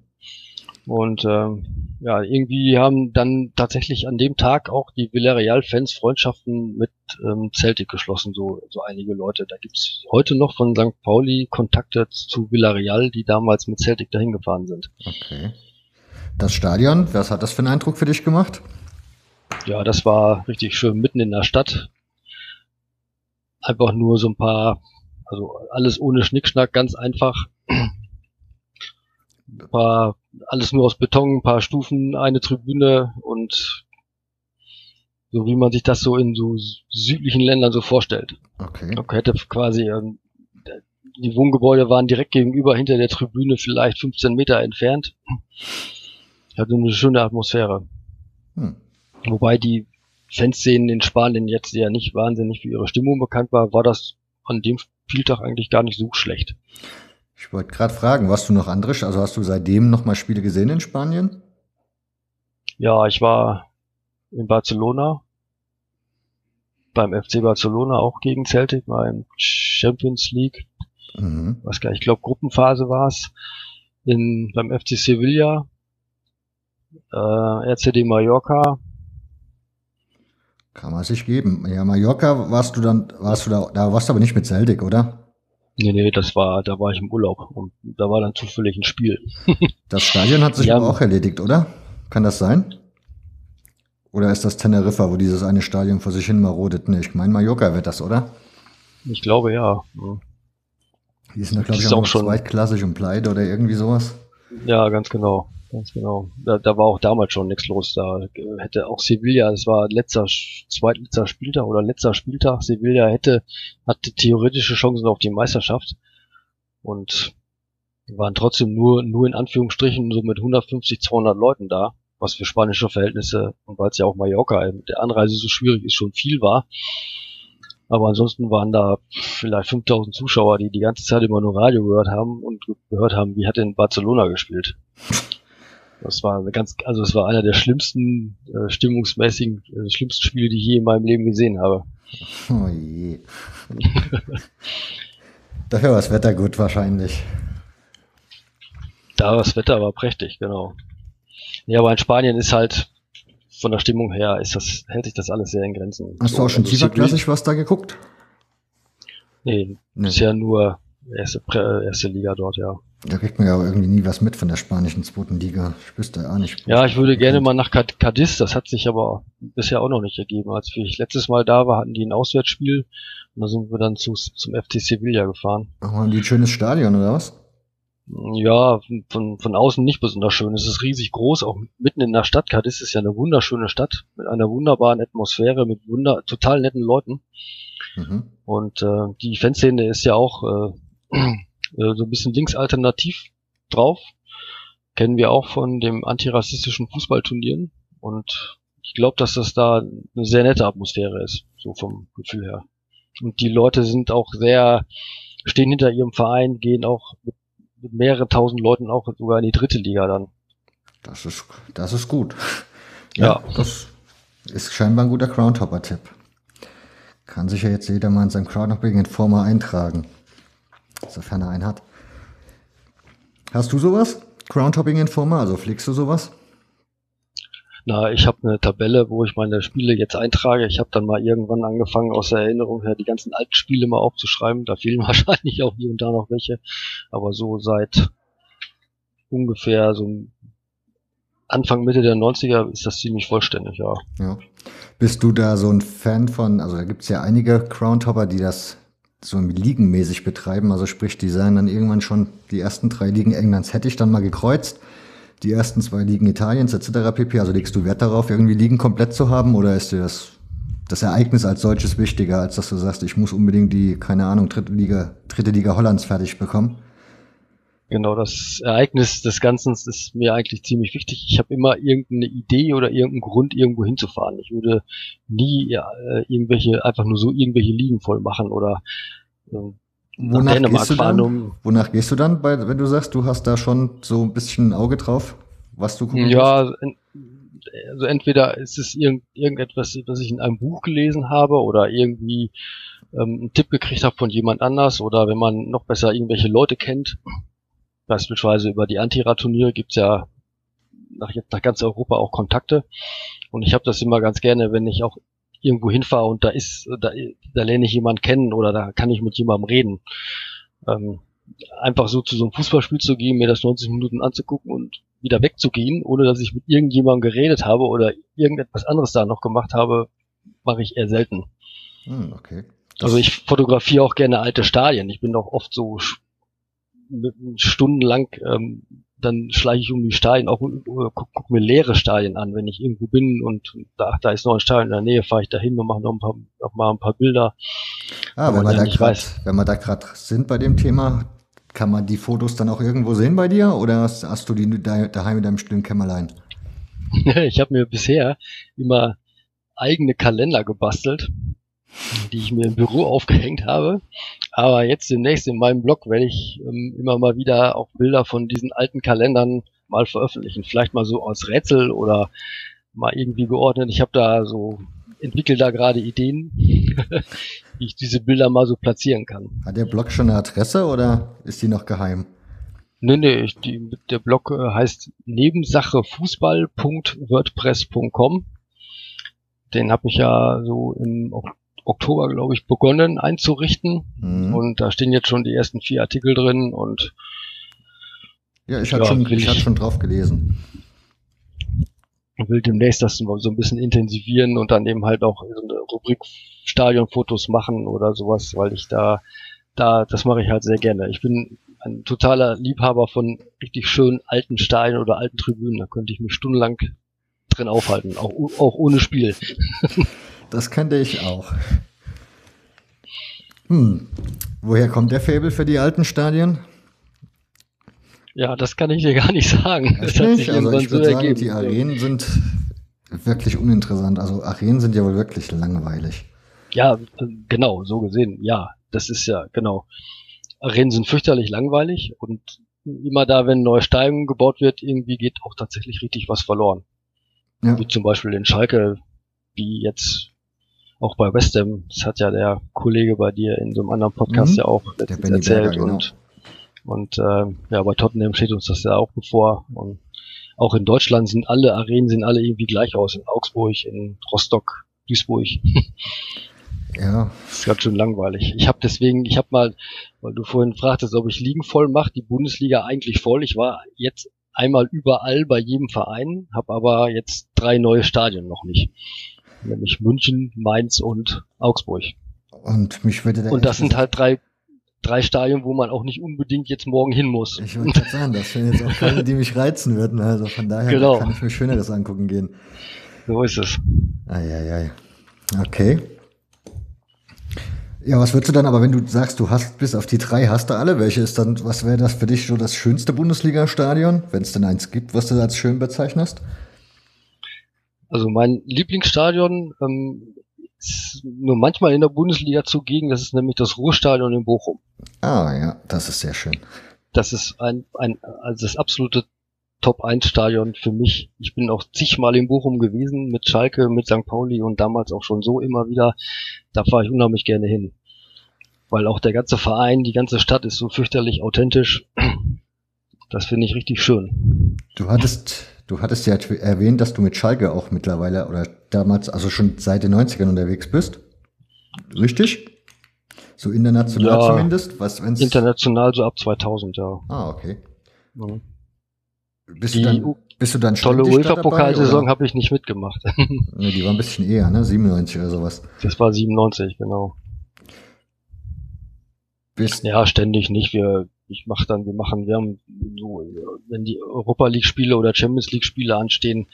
Und ähm, ja, irgendwie haben dann tatsächlich an dem Tag auch die Villarreal-Fans Freundschaften mit ähm, Celtic geschlossen, so, so einige Leute. Da gibt's heute noch von St. Pauli Kontakte zu Villarreal, die damals mit Celtic dahin gefahren sind. Okay. Das Stadion, was hat das für einen Eindruck für dich gemacht? Ja, das war richtig schön mitten in der Stadt. Einfach nur so ein paar also alles ohne Schnickschnack, ganz einfach. Ein paar, alles nur aus Beton, ein paar Stufen, eine Tribüne und so wie man sich das so in so südlichen Ländern so vorstellt. Okay. Man hätte quasi, ähm, die Wohngebäude waren direkt gegenüber hinter der Tribüne vielleicht 15 Meter entfernt. Hatte eine schöne Atmosphäre. Hm. Wobei die Fanszenen in Spanien jetzt ja nicht wahnsinnig für ihre Stimmung bekannt war, war das an dem Spieltag eigentlich gar nicht so schlecht. Ich wollte gerade fragen, warst du noch andere, also hast du seitdem noch mal Spiele gesehen in Spanien? Ja, ich war in Barcelona, beim FC Barcelona auch gegen Celtic, war im Champions League, mhm. was gar, ich glaube Gruppenphase war es, in beim FC Sevilla, äh, RCD Mallorca, kann man sich geben. Ja, Mallorca warst du dann, warst du da, da warst du aber nicht mit Celtic, oder? Nee, nee, das war, da war ich im Urlaub und da war dann zufällig ein Spiel. <laughs> das Stadion hat sich ja, aber auch erledigt, oder? Kann das sein? Oder ist das Teneriffa, wo dieses eine Stadion vor sich hin marodet? Nee, ich meine, Mallorca wird das, oder? Ich glaube, ja. Die sind da, glaube ich, auch, auch schon zweitklassig und pleite oder irgendwie sowas. Ja, ganz genau. Ganz genau. Da, da war auch damals schon nichts los. Da hätte auch Sevilla, es war letzter, zweitletzter Spieltag oder letzter Spieltag, Sevilla hätte, hatte theoretische Chancen auf die Meisterschaft und waren trotzdem nur, nur in Anführungsstrichen so mit 150, 200 Leuten da, was für spanische Verhältnisse und weil es ja auch Mallorca mit der Anreise so schwierig ist, schon viel war. Aber ansonsten waren da vielleicht 5000 Zuschauer, die die ganze Zeit immer nur Radio gehört haben und gehört haben, wie hat denn Barcelona gespielt. Das war eine ganz, also es war einer der schlimmsten, äh, stimmungsmäßigen, äh, schlimmsten Spiele, die ich je in meinem Leben gesehen habe. Oh je. Dafür war das Wetter gut wahrscheinlich. Da war das Wetter war prächtig, genau. Ja, aber in Spanien ist halt von der Stimmung her ist das, hält sich das alles sehr in Grenzen. Hast du auch schon also tieferklassig was da geguckt? Nee, nee. bisher nur erste, erste Liga dort, ja. Da kriegt man ja aber irgendwie nie was mit von der spanischen zweiten Liga. Ich wüsste auch nicht. Ja, ich würde gerne mal nach Cadiz, das hat sich aber bisher auch noch nicht ergeben. Als ich letztes Mal da war, hatten die ein Auswärtsspiel und da sind wir dann zu, zum FC Sevilla gefahren. Haben die ein schönes Stadion oder was? Ja, von, von außen nicht besonders schön. Es ist riesig groß, auch mitten in der Stadt. Cadiz ist ja eine wunderschöne Stadt mit einer wunderbaren Atmosphäre, mit wunder total netten Leuten. Mhm. Und äh, die Fanszene ist ja auch äh, so ein bisschen linksalternativ drauf. Kennen wir auch von dem antirassistischen Fußballturnieren. Und ich glaube, dass das da eine sehr nette Atmosphäre ist, so vom Gefühl her. Und die Leute sind auch sehr, stehen hinter ihrem Verein, gehen auch mit, mit mehreren tausend Leuten auch sogar in die dritte Liga dann. Das ist, das ist gut. Ja, ja. das ist scheinbar ein guter Groundhopper-Tipp. Kann sich ja jetzt jeder mal in seinem Crowdhopping in Forma eintragen sofern er einen hat. Hast du sowas? Groundhopping Informer, also pflegst du sowas? Na, ich habe eine Tabelle, wo ich meine Spiele jetzt eintrage. Ich habe dann mal irgendwann angefangen, aus der Erinnerung her die ganzen alten Spiele mal aufzuschreiben. Da fehlen <laughs> wahrscheinlich auch hier und da noch welche. Aber so seit ungefähr so Anfang, Mitte der 90er ist das ziemlich vollständig, ja. ja. Bist du da so ein Fan von, also da gibt's ja einige Groundhopper, die das so ligenmäßig betreiben. Also sprich, die sagen dann irgendwann schon, die ersten drei Ligen Englands hätte ich dann mal gekreuzt. Die ersten zwei Ligen Italiens etc. pp. Also legst du Wert darauf, irgendwie Ligen komplett zu haben oder ist dir das, das Ereignis als solches wichtiger, als dass du sagst, ich muss unbedingt die, keine Ahnung, dritte Liga, dritte Liga Hollands fertig bekommen? Genau, das Ereignis des Ganzen ist mir eigentlich ziemlich wichtig. Ich habe immer irgendeine Idee oder irgendeinen Grund, irgendwo hinzufahren. Ich würde nie ja, äh, irgendwelche, einfach nur so irgendwelche Ligen voll machen oder äh, wonach Dänemark gehst fahren. Um wonach gehst du dann, bei, wenn du sagst, du hast da schon so ein bisschen ein Auge drauf, was du gucken Ja, en, also entweder ist es irgend, irgendetwas, was ich in einem Buch gelesen habe oder irgendwie ähm, einen Tipp gekriegt habe von jemand anders oder wenn man noch besser irgendwelche Leute kennt, Beispielsweise über die Antira-Turniere gibt's ja nach, nach ganz Europa auch Kontakte. Und ich habe das immer ganz gerne, wenn ich auch irgendwo hinfahre und da ist, da, da lerne ich jemanden kennen oder da kann ich mit jemandem reden. Ähm, einfach so zu so einem Fußballspiel zu gehen, mir das 90 Minuten anzugucken und wieder wegzugehen, ohne dass ich mit irgendjemandem geredet habe oder irgendetwas anderes da noch gemacht habe, mache ich eher selten. Hm, okay. Das also ich fotografiere auch gerne alte Stadien. Ich bin auch oft so stundenlang ähm, dann schleiche ich um die Stadien, auch guck, guck mir leere Stadien an, wenn ich irgendwo bin und da, da ist noch ein Stadion in der Nähe, fahre ich da hin und mache noch, ein paar, noch mal ein paar Bilder. Ah, wenn, wir da grad, wenn wir da gerade sind bei dem Thema, kann man die Fotos dann auch irgendwo sehen bei dir oder hast, hast du die daheim in deinem stillen Kämmerlein? <laughs> ich habe mir bisher immer eigene Kalender gebastelt die ich mir im Büro aufgehängt habe. Aber jetzt demnächst in meinem Blog werde ich ähm, immer mal wieder auch Bilder von diesen alten Kalendern mal veröffentlichen. Vielleicht mal so als Rätsel oder mal irgendwie geordnet. Ich habe da so, entwickle da gerade Ideen, <laughs> wie ich diese Bilder mal so platzieren kann. Hat der Blog schon eine Adresse oder ist die noch geheim? Nee, nee, die, der Blog äh, heißt nebensachefußball.wordpress.com. Den habe ich ja so im Oktober, glaube ich, begonnen einzurichten. Mhm. Und da stehen jetzt schon die ersten vier Artikel drin und ja, ich hatte ja, schon, ich, ich schon drauf gelesen. Will demnächst das so ein bisschen intensivieren und dann eben halt auch so eine Rubrik Stadionfotos machen oder sowas, weil ich da, da, das mache ich halt sehr gerne. Ich bin ein totaler Liebhaber von richtig schönen alten Stadien oder alten Tribünen. Da könnte ich mich stundenlang drin aufhalten, auch, auch ohne Spiel. <laughs> Das könnte ich auch. Hm. Woher kommt der Fabel für die alten Stadien? Ja, das kann ich dir gar nicht sagen. Das hat sich also ich würde so sagen, die Arenen sind wirklich uninteressant. Also Arenen sind ja wohl wirklich langweilig. Ja, genau, so gesehen, ja. Das ist ja, genau. Arenen sind fürchterlich langweilig und immer da, wenn neue Steigen gebaut wird, irgendwie geht auch tatsächlich richtig was verloren. Ja. Wie zum Beispiel in Schalke, wie jetzt auch bei West Ham. Das hat ja der Kollege bei dir in so einem anderen Podcast mhm. ja auch erzählt. Berger, genau. Und, und äh, ja, bei Tottenham steht uns das ja auch bevor. Und auch in Deutschland sind alle Arenen sind alle irgendwie gleich aus. In Augsburg, in Rostock, Duisburg. <laughs> Ja. Das ist ganz schön langweilig. Ich habe deswegen, ich habe mal, weil du vorhin fragtest, ob ich Ligen voll mache, die Bundesliga eigentlich voll. Ich war jetzt einmal überall bei jedem Verein, habe aber jetzt drei neue Stadien noch nicht. Nämlich München, Mainz und Augsburg. Und mich würde Und das sind halt drei, drei Stadien, wo man auch nicht unbedingt jetzt morgen hin muss. Ich wollte gerade sagen, das sind jetzt auch keine, die mich reizen würden. Also von daher genau. kann ich mir Schöneres angucken gehen. So ist es. Eieiei. Okay. Ja, was würdest du dann, aber wenn du sagst, du hast bis auf die drei, hast du alle, welche ist dann, was wäre das für dich so das schönste Bundesliga-Stadion, wenn es denn eins gibt, was du als schön bezeichnest? Also mein Lieblingsstadion ähm, ist nur manchmal in der Bundesliga zugegen, das ist nämlich das Ruhrstadion in Bochum. Ah ja, das ist sehr schön. Das ist ein, ein also das absolute Top-1-Stadion für mich. Ich bin auch zigmal in Bochum gewesen mit Schalke, mit St. Pauli und damals auch schon so immer wieder. Da fahre ich unheimlich gerne hin. Weil auch der ganze Verein, die ganze Stadt ist so fürchterlich authentisch. Das finde ich richtig schön. Du hattest, du hattest ja erwähnt, dass du mit Schalke auch mittlerweile oder damals, also schon seit den 90ern unterwegs bist. Richtig? So international ja, zumindest? Was, wenn's international so ab 2000, ja. Ah, okay. Mhm. Bist, die du dann, bist du dann tolle UEFA-Pokalsaison habe ich nicht mitgemacht. <laughs> nee, die war ein bisschen eher, ne? 97 oder sowas. Das war 97, genau. Bist ja, ständig nicht. Wir, ich mache dann, wir machen, wir haben so, wenn die Europa League Spiele oder Champions League Spiele anstehen,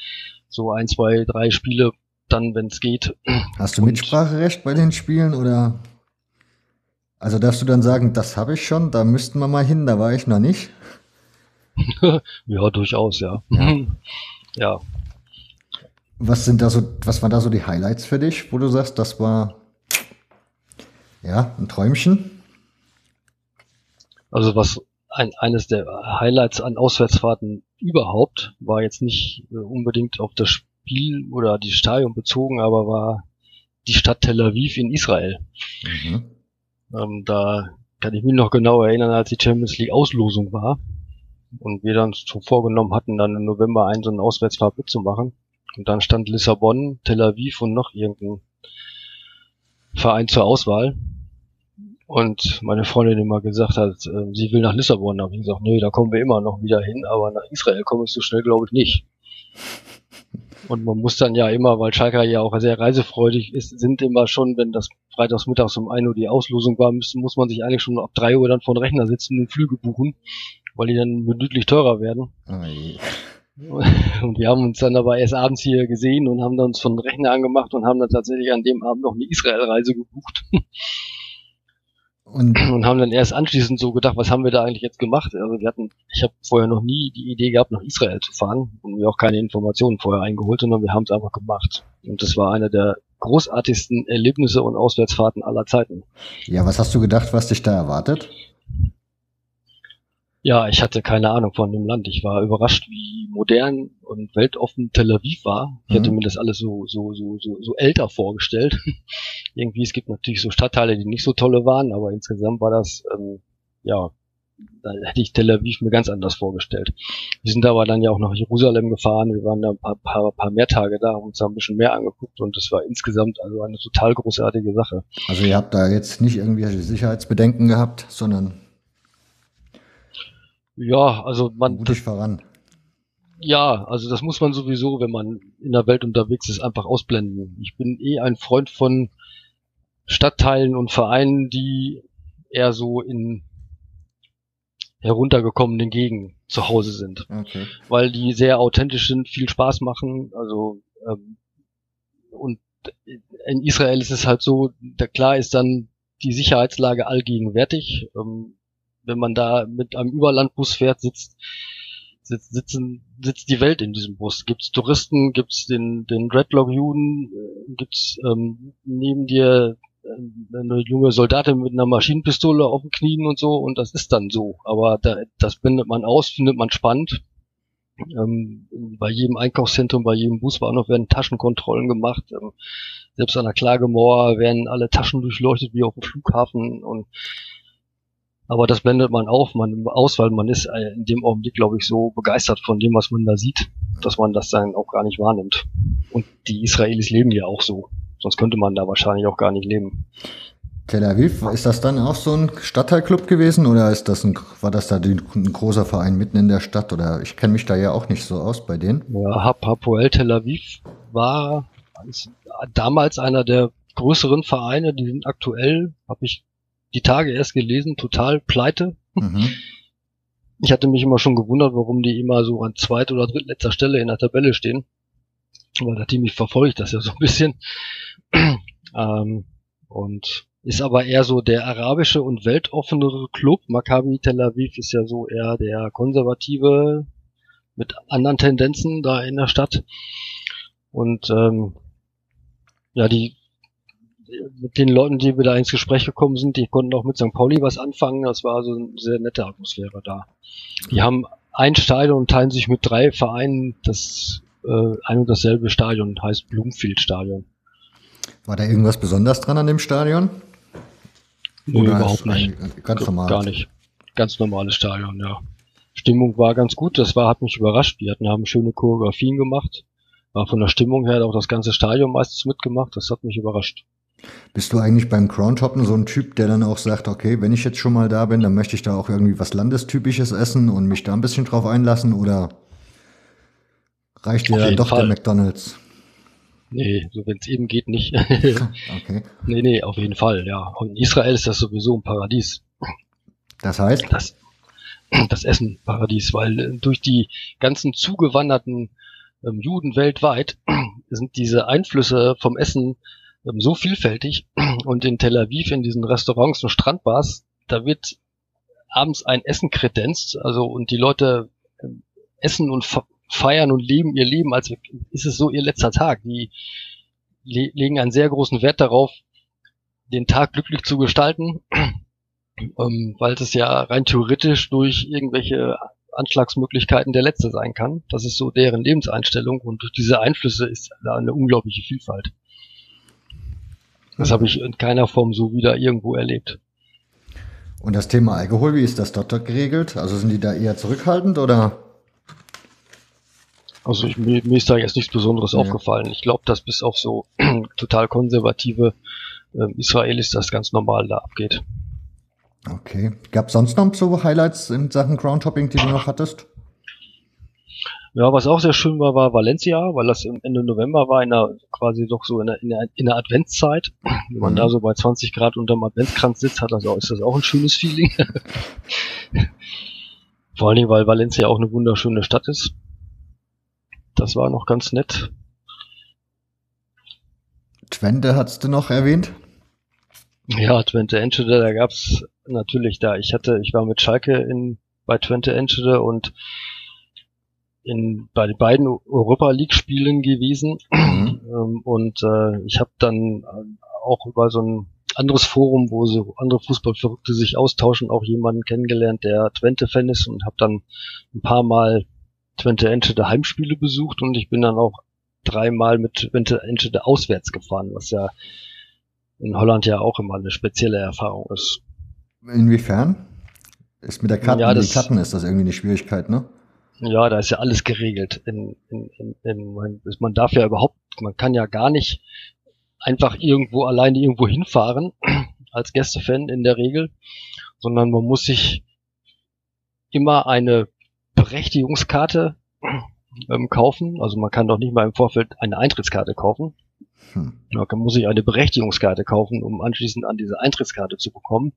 so ein, zwei, drei Spiele, dann, wenn es geht. Hast du Mitspracherecht bei den Spielen oder? Also darfst du dann sagen, das habe ich schon, da müssten wir mal hin, da war ich noch nicht? <laughs> ja, durchaus, ja. ja. <laughs> ja. Was sind da so, was waren da so die Highlights für dich, wo du sagst, das war ja ein Träumchen? Also was ein, eines der Highlights an Auswärtsfahrten überhaupt war jetzt nicht äh, unbedingt auf das Spiel oder die Stadion bezogen, aber war die Stadt Tel Aviv in Israel. Mhm. Ähm, da kann ich mich noch genau erinnern, als die Champions League Auslosung war und wir dann so vorgenommen hatten, dann im November einen so einen Auswärtsfahrt mitzumachen. Und dann stand Lissabon, Tel Aviv und noch irgendein Verein zur Auswahl. Und meine Freundin immer gesagt hat, äh, sie will nach Lissabon. Da habe ich gesagt, nee, da kommen wir immer noch wieder hin, aber nach Israel kommen wir so schnell, glaube ich, nicht. Und man muss dann ja immer, weil Schalke ja auch sehr reisefreudig ist, sind immer schon, wenn das freitags mittags um 1 Uhr die Auslosung war, muss, muss man sich eigentlich schon ab 3 Uhr dann vor den Rechner sitzen und Flüge buchen weil die dann minütlich teurer werden. Oh <laughs> und wir haben uns dann aber erst abends hier gesehen und haben dann uns von Rechner angemacht und haben dann tatsächlich an dem Abend noch eine Israel-Reise gebucht. Und, <clears throat> und, haben dann erst anschließend so gedacht, was haben wir da eigentlich jetzt gemacht? Also wir hatten, ich habe vorher noch nie die Idee gehabt, nach Israel zu fahren und mir auch keine Informationen vorher eingeholt, sondern wir haben es einfach gemacht. Und das war einer der großartigsten Erlebnisse und Auswärtsfahrten aller Zeiten. Ja, was hast du gedacht, was dich da erwartet? Ja, ich hatte keine Ahnung von dem Land. Ich war überrascht, wie modern und weltoffen Tel Aviv war. Ich mhm. hätte mir das alles so, so, so, so, so älter vorgestellt. <laughs> Irgendwie, es gibt natürlich so Stadtteile, die nicht so tolle waren, aber insgesamt war das, ähm, ja, da hätte ich Tel Aviv mir ganz anders vorgestellt. Wir sind aber dann ja auch nach Jerusalem gefahren. Wir waren da ein paar, paar, paar mehr Tage da, haben uns da ein bisschen mehr angeguckt und das war insgesamt also eine total großartige Sache. Also ihr habt da jetzt nicht irgendwelche Sicherheitsbedenken gehabt, sondern ja, also man. Mutig voran. Ja, also das muss man sowieso, wenn man in der Welt unterwegs ist, einfach ausblenden. Ich bin eh ein Freund von Stadtteilen und Vereinen, die eher so in heruntergekommenen Gegenden zu Hause sind. Okay. Weil die sehr authentisch sind, viel Spaß machen. Also ähm, und in Israel ist es halt so, da klar ist dann die Sicherheitslage allgegenwärtig. Ähm, wenn man da mit einem Überlandbus fährt, sitzt, sitzt, sitzen, sitzt die Welt in diesem Bus. Gibt's Touristen, gibt's den, den Dreadlock-Juden, äh, gibt's ähm, neben dir eine junge Soldatin mit einer Maschinenpistole auf den Knien und so und das ist dann so. Aber da, das bindet man aus, findet man spannend. Ähm, bei jedem Einkaufszentrum, bei jedem Busbahnhof werden Taschenkontrollen gemacht. Ähm, selbst an der Klagemauer werden alle Taschen durchleuchtet wie auf dem Flughafen und aber das blendet man auf, man aus, weil man ist äh, in dem Augenblick, glaube ich, so begeistert von dem, was man da sieht, dass man das dann auch gar nicht wahrnimmt. Und die Israelis leben ja auch so. Sonst könnte man da wahrscheinlich auch gar nicht leben. Tel Aviv, ist das dann auch so ein Stadtteilclub gewesen oder ist das ein, war das da ein großer Verein mitten in der Stadt oder ich kenne mich da ja auch nicht so aus bei denen? Ja, Hapoel Tel Aviv war damals einer der größeren Vereine, die sind aktuell, habe ich die Tage erst gelesen, total pleite. Mhm. Ich hatte mich immer schon gewundert, warum die immer so an zweit- oder drittletzter Stelle in der Tabelle stehen. Weil der Team verfolgt das ja so ein bisschen. <clears throat> ähm, und ist aber eher so der arabische und weltoffenere Club. Maccabi Tel Aviv ist ja so eher der konservative mit anderen Tendenzen da in der Stadt. Und ähm, ja, die mit den Leuten, die wir da ins Gespräch gekommen sind, die konnten auch mit St. Pauli was anfangen. Das war so eine sehr nette Atmosphäre da. Die haben ein Stadion und teilen sich mit drei Vereinen das äh, ein und dasselbe Stadion, heißt Bloomfield Stadion. War da irgendwas besonders dran an dem Stadion? Nee, Oder überhaupt nicht. Ganz normal. Gar nicht. Ganz normales Stadion, ja. Stimmung war ganz gut, das war, hat mich überrascht. Die hatten, haben schöne Choreografien gemacht. War von der Stimmung her auch das ganze Stadion meistens mitgemacht. Das hat mich überrascht. Bist du eigentlich beim Crowntoppen so ein Typ, der dann auch sagt, okay, wenn ich jetzt schon mal da bin, dann möchte ich da auch irgendwie was Landestypisches essen und mich da ein bisschen drauf einlassen oder reicht dir doch Fall. der McDonalds? Nee, so wenn es eben geht, nicht. <laughs> okay. Nee, nee, auf jeden Fall, ja. Und in Israel ist das sowieso ein Paradies. Das heißt? Das, das Essen Paradies, weil äh, durch die ganzen zugewanderten ähm, Juden weltweit <clears throat> sind diese Einflüsse vom Essen so vielfältig <clears throat> und in Tel Aviv in diesen Restaurants und Strandbars, da wird abends ein Essen kredenzt, also und die Leute ähm, essen und feiern und leben ihr Leben, als ist es so ihr letzter Tag. Die le legen einen sehr großen Wert darauf, den Tag glücklich zu gestalten, <clears throat> ähm, weil es ja rein theoretisch durch irgendwelche Anschlagsmöglichkeiten der letzte sein kann. Das ist so deren Lebenseinstellung und durch diese Einflüsse ist da eine unglaubliche Vielfalt. Das habe ich in keiner Form so wieder irgendwo erlebt. Und das Thema Alkohol, wie ist das dort geregelt? Also sind die da eher zurückhaltend oder? Also ich, mir, mir ist da jetzt nichts Besonderes ja. aufgefallen. Ich glaube, dass bis auf so <clears throat> total konservative äh, Israelis das ganz normal da abgeht. Okay. Gab es sonst noch so Highlights in Sachen Groundhopping, die du noch hattest? Ja, was auch sehr schön war, war Valencia, weil das Ende November war, in der, quasi doch so in der, in der, in der Adventszeit. Wenn man mhm. da so bei 20 Grad unterm Adventskranz sitzt, hat das auch, ist das auch ein schönes Feeling. <laughs> Vor allen Dingen, weil Valencia auch eine wunderschöne Stadt ist. Das war noch ganz nett. Twente hast du noch erwähnt? Ja, Twente Enschede, da gab's natürlich da. Ich hatte, ich war mit Schalke in, bei Twente Enschede und in, bei beiden Europa League Spielen gewesen mhm. <clears throat> ähm, und äh, ich habe dann äh, auch über so ein anderes Forum, wo so andere Fußballverrückte sich austauschen, auch jemanden kennengelernt, der Twente-Fan ist und habe dann ein paar Mal Twente Enschede Heimspiele besucht und ich bin dann auch dreimal mit Twente Enschede auswärts gefahren, was ja in Holland ja auch immer eine spezielle Erfahrung ist. Inwiefern? Ist mit der Karten, ja, das, die Karten ist das irgendwie eine Schwierigkeit, ne? Ja, da ist ja alles geregelt. In, in, in, man, man darf ja überhaupt, man kann ja gar nicht einfach irgendwo alleine irgendwo hinfahren, <clears throat> als Gästefan in der Regel, sondern man muss sich immer eine Berechtigungskarte <clears throat> ähm, kaufen. Also man kann doch nicht mal im Vorfeld eine Eintrittskarte kaufen. Hm. Man muss sich eine Berechtigungskarte kaufen, um anschließend an diese Eintrittskarte zu bekommen.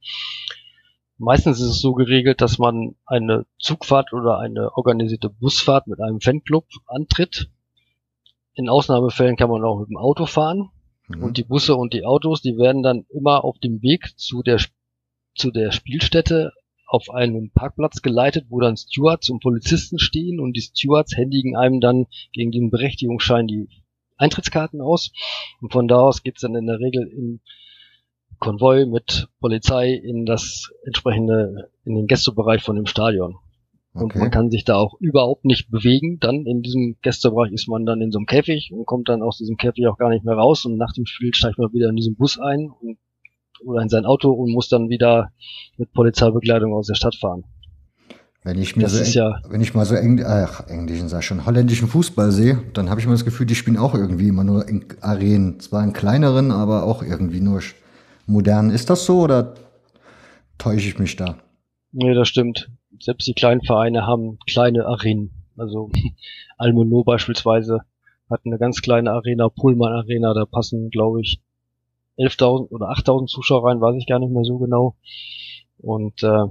Meistens ist es so geregelt, dass man eine Zugfahrt oder eine organisierte Busfahrt mit einem Fanclub antritt. In Ausnahmefällen kann man auch mit dem Auto fahren. Mhm. Und die Busse und die Autos, die werden dann immer auf dem Weg zu der, zu der Spielstätte auf einen Parkplatz geleitet, wo dann Stewards und Polizisten stehen und die Stewards händigen einem dann gegen den Berechtigungsschein die Eintrittskarten aus. Und von da aus geht's dann in der Regel in Konvoi mit Polizei in das entsprechende, in den Gästebereich von dem Stadion. Und okay. man kann sich da auch überhaupt nicht bewegen. Dann in diesem Gästebereich ist man dann in so einem Käfig und kommt dann aus diesem Käfig auch gar nicht mehr raus. Und nach dem Spiel steigt man wieder in diesen Bus ein und, oder in sein Auto und muss dann wieder mit Polizeibekleidung aus der Stadt fahren. Wenn ich mir das so, ja wenn ich mal so Engl ach, englischen, sag schon, holländischen Fußball sehe, dann habe ich immer das Gefühl, die spielen auch irgendwie immer nur in Arenen. Zwar in kleineren, aber auch irgendwie nur modern. Ist das so oder täusche ich mich da? Nee, das stimmt. Selbst die kleinen Vereine haben kleine Arenen. Also <laughs> Almono beispielsweise hat eine ganz kleine Arena, Pullman Arena, da passen, glaube ich, 11.000 oder 8.000 Zuschauer rein, weiß ich gar nicht mehr so genau. Und äh,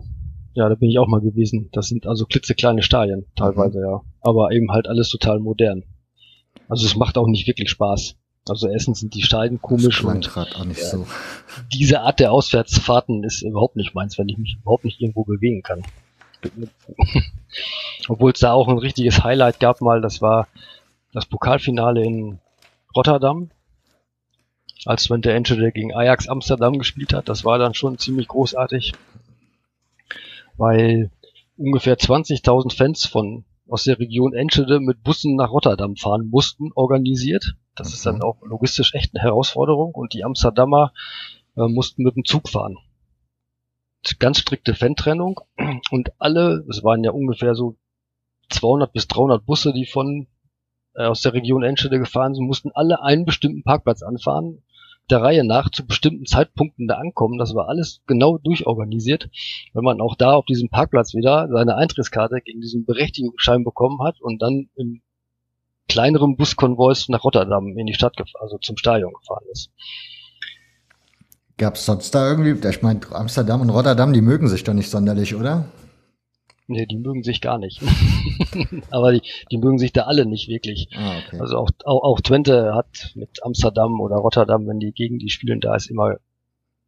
ja, da bin ich auch mal gewesen. Das sind also klitzekleine Stadien teilweise, mhm. ja. Aber eben halt alles total modern. Also es macht auch nicht wirklich Spaß. Also erstens sind die Stadien komisch und auch nicht so. diese Art der Auswärtsfahrten ist überhaupt nicht meins, wenn ich mich überhaupt nicht irgendwo bewegen kann. <laughs> Obwohl es da auch ein richtiges Highlight gab mal, das war das Pokalfinale in Rotterdam, als Twente Enschede gegen Ajax Amsterdam gespielt hat. Das war dann schon ziemlich großartig weil ungefähr 20.000 Fans von aus der Region Enschede mit Bussen nach Rotterdam fahren mussten, organisiert. Das okay. ist dann mhm. auch logistisch echt eine Herausforderung und die Amsterdamer äh, mussten mit dem Zug fahren. Ganz strikte Fan-Trennung und alle, es waren ja ungefähr so 200 bis 300 Busse, die von äh, aus der Region Enschede gefahren sind, mussten alle einen bestimmten Parkplatz anfahren der Reihe nach zu bestimmten Zeitpunkten da ankommen. Das war alles genau durchorganisiert, weil man auch da auf diesem Parkplatz wieder seine Eintrittskarte gegen diesen Berechtigungsschein bekommen hat und dann im kleineren Buskonvois nach Rotterdam in die Stadt, also zum Stadion gefahren ist. Gab es sonst da irgendwie, ich meine, Amsterdam und Rotterdam, die mögen sich doch nicht sonderlich, oder? Nee, die mögen sich gar nicht. <laughs> Aber die, die mögen sich da alle nicht wirklich. Ah, okay. Also auch, auch, auch Twente hat mit Amsterdam oder Rotterdam, wenn die gegen die spielen, da ist immer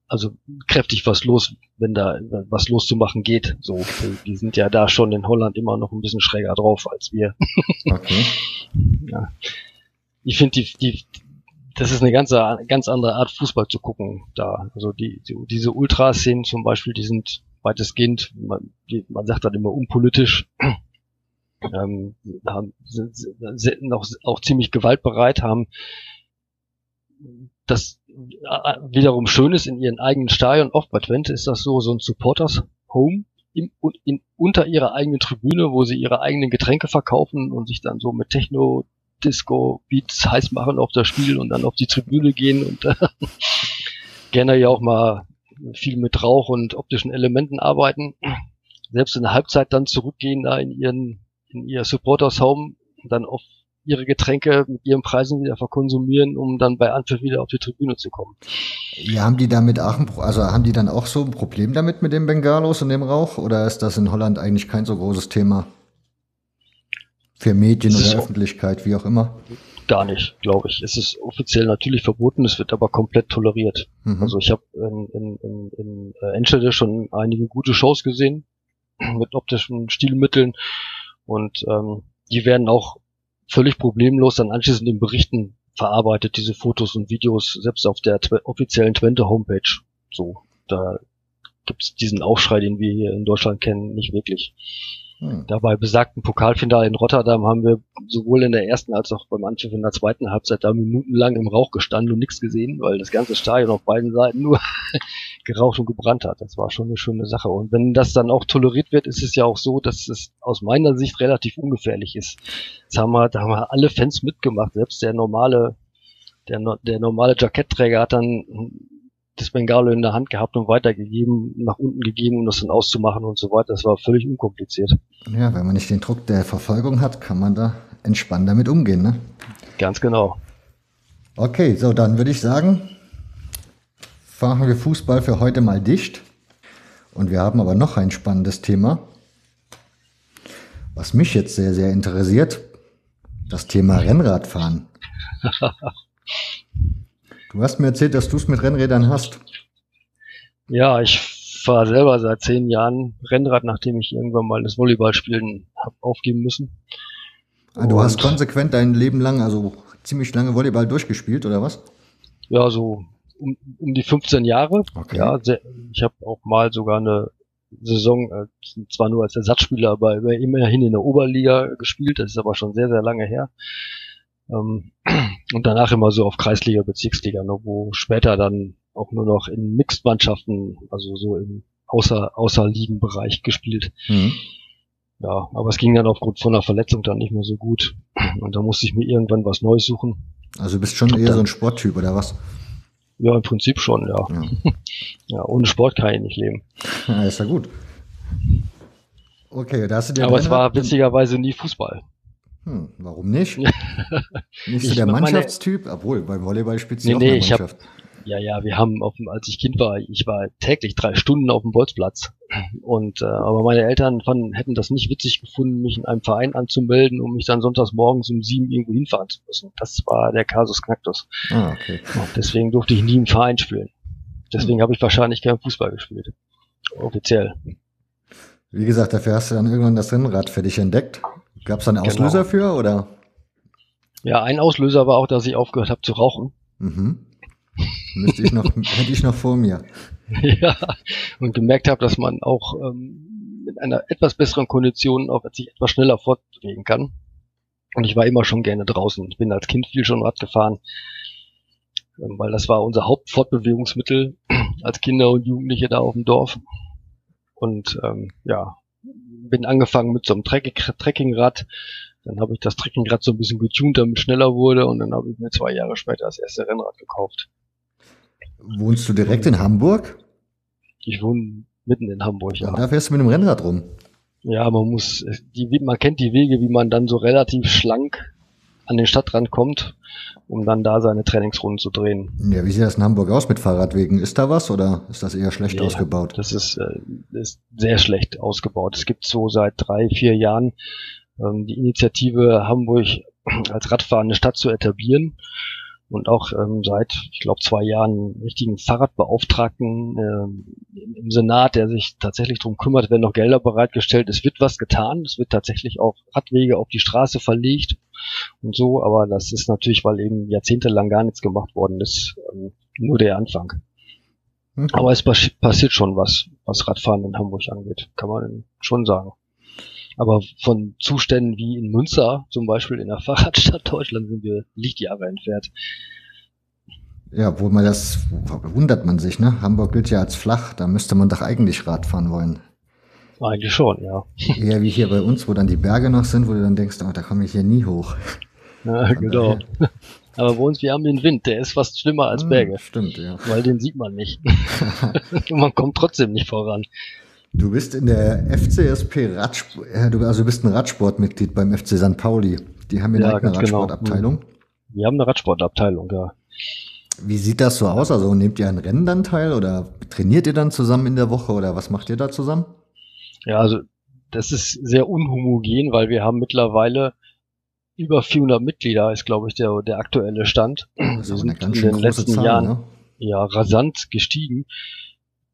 also kräftig was los, wenn da was loszumachen geht. So, die, sind ja da schon in Holland immer noch ein bisschen schräger drauf als wir. <laughs> Okay. ja. Ich finde die, die, das ist eine ganz, ganz andere Art Fußball zu gucken da. Also die, die diese Ultraszenen zum Beispiel, die sind weitestgehend, man, man sagt dann immer unpolitisch, <clears throat> ähm, haben, sind, sind auch, auch ziemlich gewaltbereit, haben das äh, wiederum schön ist in ihren eigenen Stadion. Oft bei Twente ist das so, so ein Supporters Home in, in, unter ihrer eigenen Tribüne, wo sie ihre eigenen Getränke verkaufen und sich dann so mit Techno, Disco, Beats heiß machen auf das Spiel und dann auf die Tribüne gehen und <laughs> äh, gerne ja auch mal viel mit Rauch und optischen Elementen arbeiten, selbst in der Halbzeit dann zurückgehen da in ihren, in ihr Supporters Home, dann auf ihre Getränke mit ihren Preisen wieder verkonsumieren, um dann bei Anpfiff wieder auf die Tribüne zu kommen. Ja, haben die damit auch ein, also haben die dann auch so ein Problem damit mit dem Bengalos und dem Rauch oder ist das in Holland eigentlich kein so großes Thema? Für Medien oder Öffentlichkeit, wie auch immer? Gar nicht, glaube ich. Es ist offiziell natürlich verboten, es wird aber komplett toleriert. Mhm. Also ich habe in, in, in, in äh, Enschede schon einige gute Shows gesehen <clears throat> mit optischen Stilmitteln und ähm, die werden auch völlig problemlos dann anschließend in Berichten verarbeitet, diese Fotos und Videos, selbst auf der offiziellen Twente Homepage. So, da gibt's diesen Aufschrei, den wir hier in Deutschland kennen, nicht wirklich. Hm. Dabei besagten Pokalfinale in Rotterdam haben wir sowohl in der ersten als auch beim Anpfiff in der zweiten Halbzeit da minutenlang im Rauch gestanden und nichts gesehen, weil das ganze Stadion auf beiden Seiten nur <laughs> geraucht und gebrannt hat. Das war schon eine schöne Sache. Und wenn das dann auch toleriert wird, ist es ja auch so, dass es aus meiner Sicht relativ ungefährlich ist. Das haben wir, da haben wir alle Fans mitgemacht. Selbst der normale, der, der normale Jackettträger hat dann das Bengalo in der Hand gehabt und weitergegeben, nach unten gegeben, um das dann auszumachen und so weiter. Das war völlig unkompliziert. Ja, wenn man nicht den Druck der Verfolgung hat, kann man da entspannt damit umgehen, ne? Ganz genau. Okay, so dann würde ich sagen, fahren wir Fußball für heute mal dicht. Und wir haben aber noch ein spannendes Thema, was mich jetzt sehr, sehr interessiert. Das Thema Rennradfahren. <laughs> Du hast mir erzählt, dass du es mit Rennrädern hast. Ja, ich fahre selber seit zehn Jahren Rennrad, nachdem ich irgendwann mal das Volleyballspielen habe aufgeben müssen. Ah, du Und hast konsequent dein Leben lang, also ziemlich lange Volleyball durchgespielt, oder was? Ja, so um, um die 15 Jahre. Okay. Ja, sehr, ich habe auch mal sogar eine Saison, äh, zwar nur als Ersatzspieler, aber immerhin in der Oberliga gespielt. Das ist aber schon sehr, sehr lange her. Ähm, <clears throat> und danach immer so auf Kreisliga, Bezirksliga, ne, wo später dann auch nur noch in Mixed-Mannschaften, also so im Außer, Außerligenbereich gespielt. Mhm. Ja, aber es ging dann aufgrund von einer Verletzung dann nicht mehr so gut. <clears throat> Und da musste ich mir irgendwann was Neues suchen. Also du bist schon eher so ein Sporttyp, oder was? Ja, im Prinzip schon, ja. Ja, <laughs> Ja, ohne Sport kann ich nicht leben. <laughs> ja ist ja gut. Okay, da hast du dir Aber es war witzigerweise nie Fußball. Hm, warum nicht? <laughs> Nicht so der meine- Mannschaftstyp, obwohl beim Volleyball spielst du Nee, auch nee, ich hab- Mannschaft. Ja, ja, wir haben, auf dem, als ich Kind war, ich war täglich drei Stunden auf dem Bolzplatz. Und äh, aber meine Eltern fanden, hätten das nicht witzig gefunden, mich in einem Verein anzumelden, um mich dann sonntags morgens um sieben irgendwo hinfahren zu müssen. Das war der Kasus Knacktus. Ah, okay. Und deswegen durfte ich nie im Verein spielen. Deswegen habe ich wahrscheinlich kein Fußball gespielt. Offiziell. Wie gesagt, dafür hast du dann irgendwann das Rennrad für dich entdeckt. Gab es da einen Genau. Auslöser für, oder? Ja, ein Auslöser war auch, dass ich aufgehört habe zu rauchen. Mhm. Müsste ich noch, <laughs> hätte ich noch vor mir. ja, und gemerkt habe, dass man auch ähm, mit einer etwas besseren Kondition auch sich etwas schneller fortbewegen kann. Und ich war immer schon gerne draußen. Ich bin als Kind viel schon Rad gefahren, ähm, weil das war unser Hauptfortbewegungsmittel <clears throat> als Kinder und Jugendliche da auf dem Dorf. Und ähm, ja, bin angefangen mit so einem Trekking- Trekkingrad. Dann habe ich das Trekkingrad so ein bisschen getunt, damit es schneller wurde. Und dann habe ich mir zwei Jahre später das erste Rennrad gekauft. Wohnst du direkt in Hamburg? Ich wohne mitten in Hamburg, ja. Und da fährst du mit dem Rennrad rum. Ja, man muss, die, man kennt die Wege, wie man dann so relativ schlank an den Stadtrand kommt, um dann da seine Trainingsrunden zu drehen. Ja, wie sieht das in Hamburg aus mit Fahrradwegen? Ist da was oder ist das eher schlecht Nee. ausgebaut? Das ist, äh, ist sehr schlecht ausgebaut. Es gibt so seit drei, vier Jahren ähm, die Initiative, Hamburg als radfahrende Stadt zu etablieren. Und auch ähm, seit, ich glaube, zwei Jahren einen richtigen Fahrradbeauftragten ähm, im, im Senat, der sich tatsächlich darum kümmert, werden noch Gelder bereitgestellt. Es wird was getan. Es wird tatsächlich auch Radwege auf die Straße verlegt und so. Aber das ist natürlich, weil eben jahrzehntelang gar nichts gemacht worden ist, ähm, nur der Anfang. Hm. Aber es pas- passiert schon was, was Radfahren in Hamburg angeht, kann man schon sagen. Aber von Zuständen wie in Münster, zum Beispiel in der <laughs> Fahrradstadt Deutschland, sind wir Lichtjahre entfernt. Ja, wo man das, wundert man sich, ne? Hamburg gilt ja als flach, da müsste man doch eigentlich Rad fahren wollen. Eigentlich schon, ja. <laughs> Eher wie hier bei uns, wo dann die Berge noch sind, wo du dann denkst, oh, da komme ich hier nie hoch. <laughs> ja Von genau. daher- Aber bei uns, wir haben den Wind, der ist fast schlimmer als Hm, Berge, Stimmt, ja. weil den sieht man nicht. Und man kommt trotzdem nicht voran. Du bist in der FCSP Radsport, äh, also du bist ein Radsportmitglied beim FC St. Pauli. Die haben ja Ja, eine eigene ganz genau. Radsportabteilung. Wir haben eine Radsportabteilung, ja. Wie sieht das so aus? Also nehmt ihr an Rennen dann teil oder trainiert ihr dann zusammen in der Woche oder was macht ihr da zusammen? Ja, also das ist sehr unhomogen, weil wir haben mittlerweile über 400 Mitglieder, ist glaube ich der, der aktuelle Stand. Das Wir sind in den letzten Zahl, Jahren ne? ja rasant gestiegen.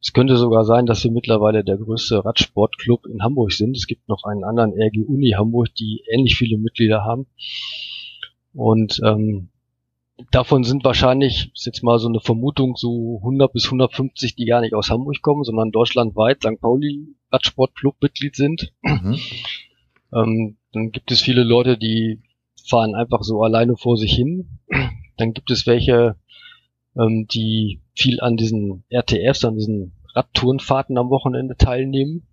Es könnte sogar sein, dass wir mittlerweile der größte Radsportclub in Hamburg sind. Es gibt noch einen anderen RG Uni Hamburg, die ähnlich viele Mitglieder haben. Und ähm, davon sind wahrscheinlich, ist jetzt mal so eine Vermutung, so 100 bis 150, die gar nicht aus Hamburg kommen, sondern deutschlandweit St. Pauli Radsportclub Mitglied sind. Mhm. Ähm, dann gibt es viele Leute, die fahren einfach so alleine vor sich hin. Dann gibt es welche, ähm, die viel an diesen RTFs, an diesen Radtourenfahrten am Wochenende teilnehmen.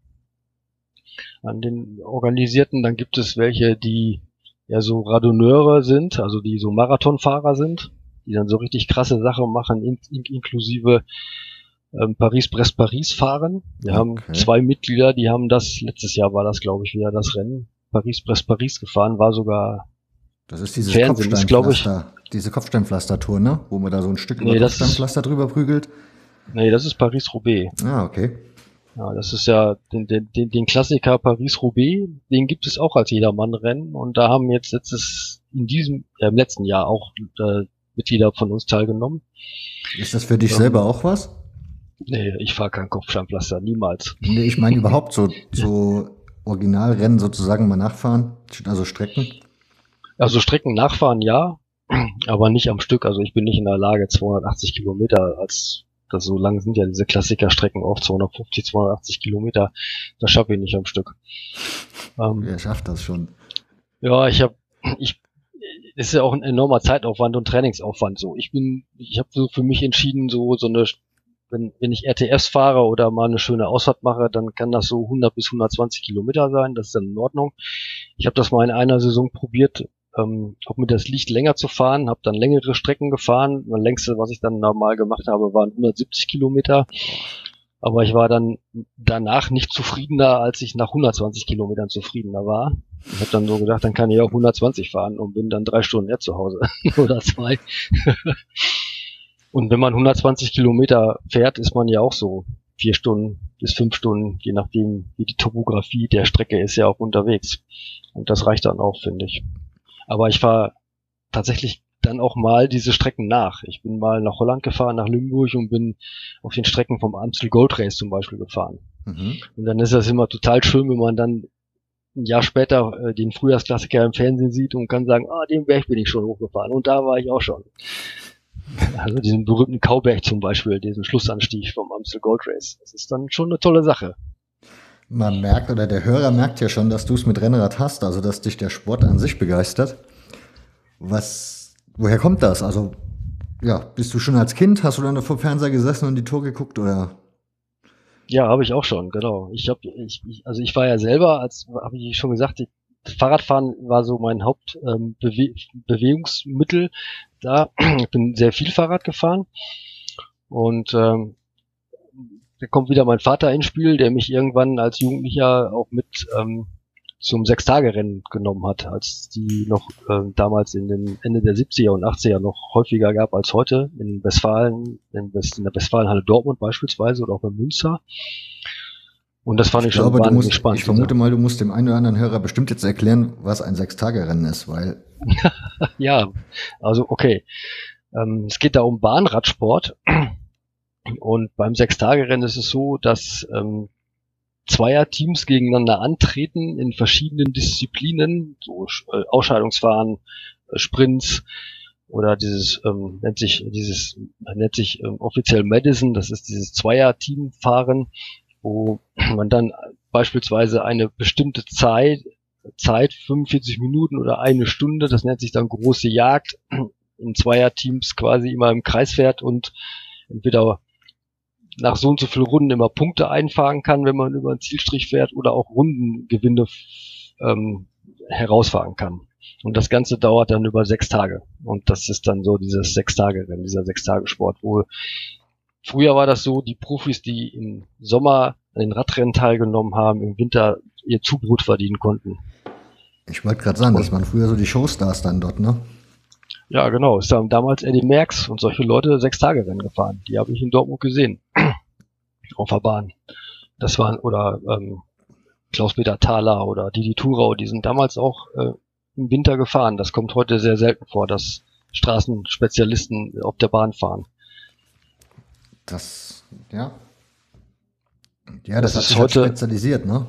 An den organisierten. Dann gibt es welche, die ja so Radonneure sind, also die so Marathonfahrer sind, die dann so richtig krasse Sachen machen, in, in, inklusive ähm, Paris-Brest-Paris fahren. Wir haben Okay. zwei Mitglieder, die haben das, letztes Jahr war das, glaube ich, wieder das Rennen, Paris-Brest-Paris gefahren, war sogar, Das ist dieses Fernsehen ist, glaub ich- Kopfsteinpflaster, diese Kopfsteinpflaster-Tour, ne? Wo man da so ein Stück Nee, über das ist- Kopfsteinpflaster drüber prügelt. nee, das ist Paris-Roubaix. Ah, okay. Ja, das ist ja den, den, den, den Klassiker Paris-Roubaix, den gibt es auch als Jedermann-Rennen und da haben jetzt letztes, in diesem, äh, im letzten Jahr auch äh, Mitglieder von uns teilgenommen. Ist das für dich Ähm, selber auch was? Nee, ich fahre kein Kopfsteinpflaster, niemals. Nee, ich meine <laughs> überhaupt so, so Originalrennen sozusagen mal nachfahren, also Strecken. Also Strecken nachfahren, ja. Aber nicht am Stück. Also ich bin nicht in der Lage, 280 Kilometer als das so lang sind ja diese Klassikerstrecken auch 250, 280 Kilometer. Das schaffe ich nicht am Stück. Ähm, Wer schafft das schon? Ja, ich habe, ich, ist ja auch ein enormer Zeitaufwand und Trainingsaufwand. So, ich bin, ich habe so für mich entschieden, so so eine wenn, wenn ich RTFs fahre oder mal eine schöne Ausfahrt mache, dann kann das so 100 bis 120 Kilometer sein. Das ist dann in Ordnung. Ich habe das mal in einer Saison probiert, ähm, ob mir das liegt, länger zu fahren, habe dann längere Strecken gefahren. Das längste, was ich dann normal gemacht habe, waren 170 Kilometer. Aber ich war dann danach nicht zufriedener, als ich nach 120 Kilometern zufriedener war. Ich habe dann so gedacht, dann kann ich auch 120 fahren und bin dann drei Stunden mehr zu Hause <laughs> oder zwei. Und wenn man 120 Kilometer fährt, ist man ja auch so vier Stunden bis fünf Stunden, je nachdem, wie die Topografie der Strecke ist, ja auch unterwegs. Und das reicht dann auch, finde ich. Aber ich fahre tatsächlich dann auch mal diese Strecken nach. Ich bin mal nach Holland gefahren, nach Limburg und bin auf den Strecken vom Amstel Gold Race zum Beispiel gefahren. Mhm. Und dann ist das immer total schön, wenn man dann ein Jahr später äh, den Frühjahrsklassiker im Fernsehen sieht und kann sagen, ah, den Berg bin ich schon hochgefahren und da war ich auch schon. Also diesen berühmten Kauberg zum Beispiel, diesen Schlussanstieg vom Amstel Gold Race. Das ist dann schon eine tolle Sache. Man merkt oder der Hörer merkt ja schon, dass du es mit Rennrad hast, also dass dich der Sport an sich begeistert. Was, woher kommt das? Also, ja, bist du schon als Kind, hast du dann vor Fernseher gesessen und die Tour geguckt oder? Ja, habe ich auch schon, genau. Ich habe, ich, ich, also ich war ja selber, als habe ich schon gesagt, ich, Fahrradfahren war so mein Hauptbewegungsmittel. Ähm, da. <clears throat> Ich bin sehr viel Fahrrad gefahren und ähm, da kommt wieder mein Vater ins Spiel, der mich irgendwann als Jugendlicher auch mit ähm, zum Sechstagerennen genommen hat, als die noch äh, damals in den Ende der 70er und 80er noch häufiger gab als heute in Westfalen, in, West, in der Westfalenhalle Dortmund beispielsweise oder auch in Münster. Und das fand ich, ich schon glaube, musst, spannend. Ich vermute mal, du musst dem einen oder anderen Hörer bestimmt jetzt erklären, was ein Sechstagerennen ist, weil. <laughs> ja, also okay. Ähm, es geht da um Bahnradsport. Und beim Sechstagerennen ist es so, dass ähm, Zweierteams gegeneinander antreten in verschiedenen Disziplinen, so äh, Ausscheidungsfahren, äh, Sprints oder dieses ähm, nennt sich dieses nennt sich ähm, offiziell Madison, das ist dieses Zweierteamfahren wo man dann beispielsweise eine bestimmte Zeit, Zeit, 45 Minuten oder eine Stunde, das nennt sich dann große Jagd, in Zweierteams quasi immer im Kreis fährt und entweder nach so und so vielen Runden immer Punkte einfahren kann, wenn man über den Zielstrich fährt oder auch Rundengewinne ähm, herausfahren kann. Und das Ganze dauert dann über sechs Tage. Und das ist dann so dieses Sechs-Tage-Rennen, dieser Sechs-Tage-Sport, wo Früher war das so, die Profis, die im Sommer an den Radrennen teilgenommen haben, im Winter ihr Zubrot verdienen konnten. Ich wollte gerade sagen, das waren früher so die Showstars dann dort, ne? Ja, genau. Es haben damals Eddie Merckx und solche Leute sechs Tage Rennen gefahren. Die habe ich in Dortmund gesehen. Auf der Bahn. Das waren, oder ähm, Klaus-Peter Thaler oder Didi Thurau, die sind damals auch äh, im Winter gefahren. Das kommt heute sehr selten vor, dass Straßenspezialisten auf der Bahn fahren. Das, ja. Ja, das, das ist heute spezialisiert, ne?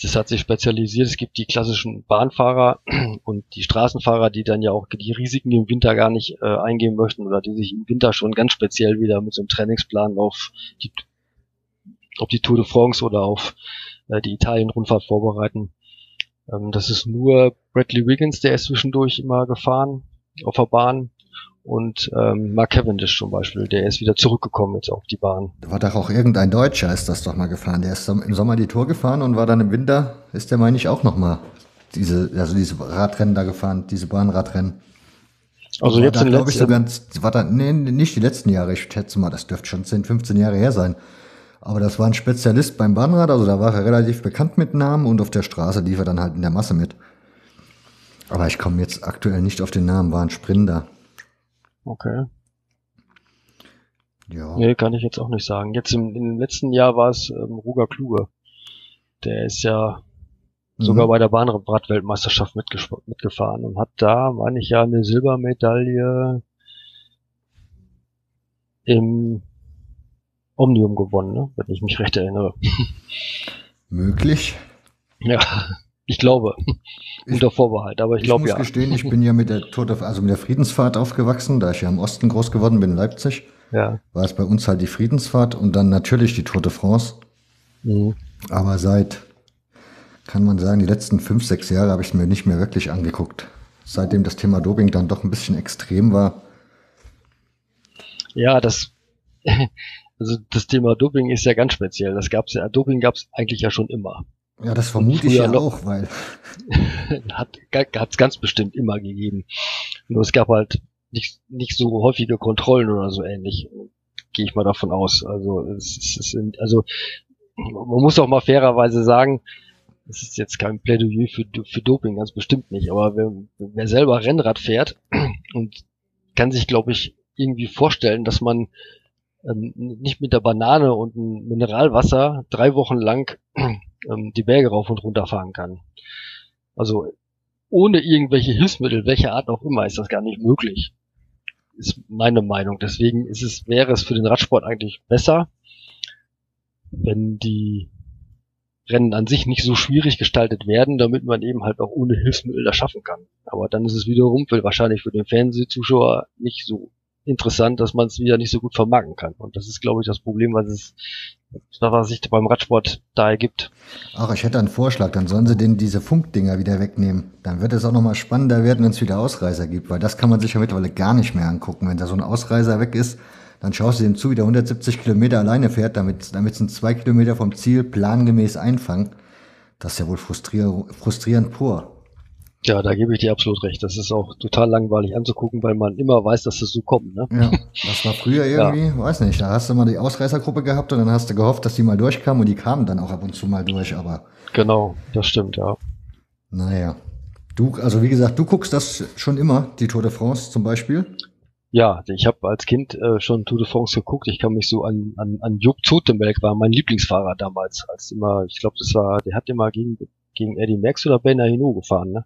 Das hat sich spezialisiert. Es gibt die klassischen Bahnfahrer <clears throat> und die Straßenfahrer, die dann ja auch die Risiken im Winter gar nicht äh, eingehen möchten oder die sich im Winter schon ganz speziell wieder mit so einem Trainingsplan auf die, auf die Tour de France oder auf äh, die Italien-Rundfahrt vorbereiten. Ähm, das ist nur Bradley Wiggins, der ist zwischendurch immer gefahren auf der Bahn und ähm, Mark Cavendish zum Beispiel, der ist wieder zurückgekommen jetzt auf die Bahn. War doch auch irgendein Deutscher, ist das doch mal gefahren. Der ist im Sommer die Tour gefahren und war dann im Winter, ist der, meine ich, auch nochmal diese, also diese Radrennen da gefahren, diese Bahnradrennen. Also jetzt da, glaube ich, so ganz, war da, nee, nicht die letzten Jahre, ich schätze mal, das dürfte schon 10, 15 Jahre her sein. Aber das war ein Spezialist beim Bahnrad, also da war er relativ bekannt mit Namen und auf der Straße lief er dann halt in der Masse mit. Aber ich komme jetzt aktuell nicht auf den Namen, war ein Sprinter. Okay. Ja. Nee, kann ich jetzt auch nicht sagen. Jetzt im, im letzten Jahr war es ähm, Ruger Kluge. Der ist ja mhm. sogar bei der Bahnradweltmeisterschaft mitgefahren und hat da, meine ich ja, eine Silbermedaille im Omnium gewonnen, ne? wenn ich mich recht erinnere. <laughs> Möglich. Ja, Ich glaube. Unter Vorbehalt, aber ich, ich glaube ja. Ich muss gestehen, ich <laughs> bin ja mit der Tour de, also mit der Friedensfahrt aufgewachsen, da ich ja im Osten groß geworden bin, in Leipzig. Ja. War es bei uns halt die Friedensfahrt und dann natürlich die Tour de France. Mhm. Aber seit, kann man sagen, die letzten fünf, sechs Jahre habe ich es mir nicht mehr wirklich angeguckt. Seitdem das Thema Doping dann doch ein bisschen extrem war. Ja, das, <laughs> also das Thema Doping ist ja ganz speziell. Das gab's ja, Doping gab es eigentlich ja schon immer. Ja, das vermute ich ja noch, auch, weil. <laughs> hat es ganz bestimmt immer gegeben. Nur es gab halt nicht, nicht so häufige Kontrollen oder so ähnlich. Gehe ich mal davon aus. Also, es, es, es, also man muss auch mal fairerweise sagen, es ist jetzt kein Plädoyer für, für Doping, ganz bestimmt nicht. Aber wer, wer selber Rennrad fährt <clears throat> und kann sich, glaube ich, irgendwie vorstellen, dass man ähm, nicht mit der Banane und ein Mineralwasser drei Wochen lang <clears throat> ähm, die Berge rauf und runter fahren kann. Also ohne irgendwelche Hilfsmittel, welcher Art auch immer, ist das gar nicht möglich. Ist meine Meinung. Deswegen ist es, wäre es für den Radsport eigentlich besser, wenn die Rennen an sich nicht so schwierig gestaltet werden, damit man eben halt auch ohne Hilfsmittel das schaffen kann. Aber dann ist es wiederum wahrscheinlich für den Fernsehzuschauer nicht so interessant, dass man es wieder nicht so gut vermarkten kann. Und das ist, glaube ich, das Problem, was es, was sich beim Radsport da ergibt. Ach, ich hätte einen Vorschlag, dann sollen sie den diese Funkdinger wieder wegnehmen. Dann wird es auch nochmal spannender werden, wenn es wieder Ausreißer gibt, weil das kann man sich ja mittlerweile gar nicht mehr angucken. Wenn da so ein Ausreißer weg ist, dann schaust du dem zu, wie der 170 Kilometer alleine fährt, damit, damit ein zwei Kilometer vom Ziel plangemäß einfangen. Das ist ja wohl frustrierend pur. Ja, da gebe ich dir absolut recht. Das ist auch total langweilig anzugucken, weil man immer weiß, dass das so kommt. Ne? Ja, das war früher irgendwie, ja. weiß nicht, da hast du mal die Ausreißergruppe gehabt und dann hast du gehofft, dass die mal durchkamen und die kamen dann auch ab und zu mal durch, aber. Genau, das stimmt, ja. Naja. Du, also wie gesagt, du guckst das schon immer, die Tour de France zum Beispiel? Ja, ich habe als Kind äh, schon Tour de France geguckt. Ich kann mich so an, an, an Jupp Zotenberg war mein Lieblingsfahrer damals. Als immer, ich glaube, das war, der hat immer gegen gegen Eddie Max oder Ben Hino gefahren, ne?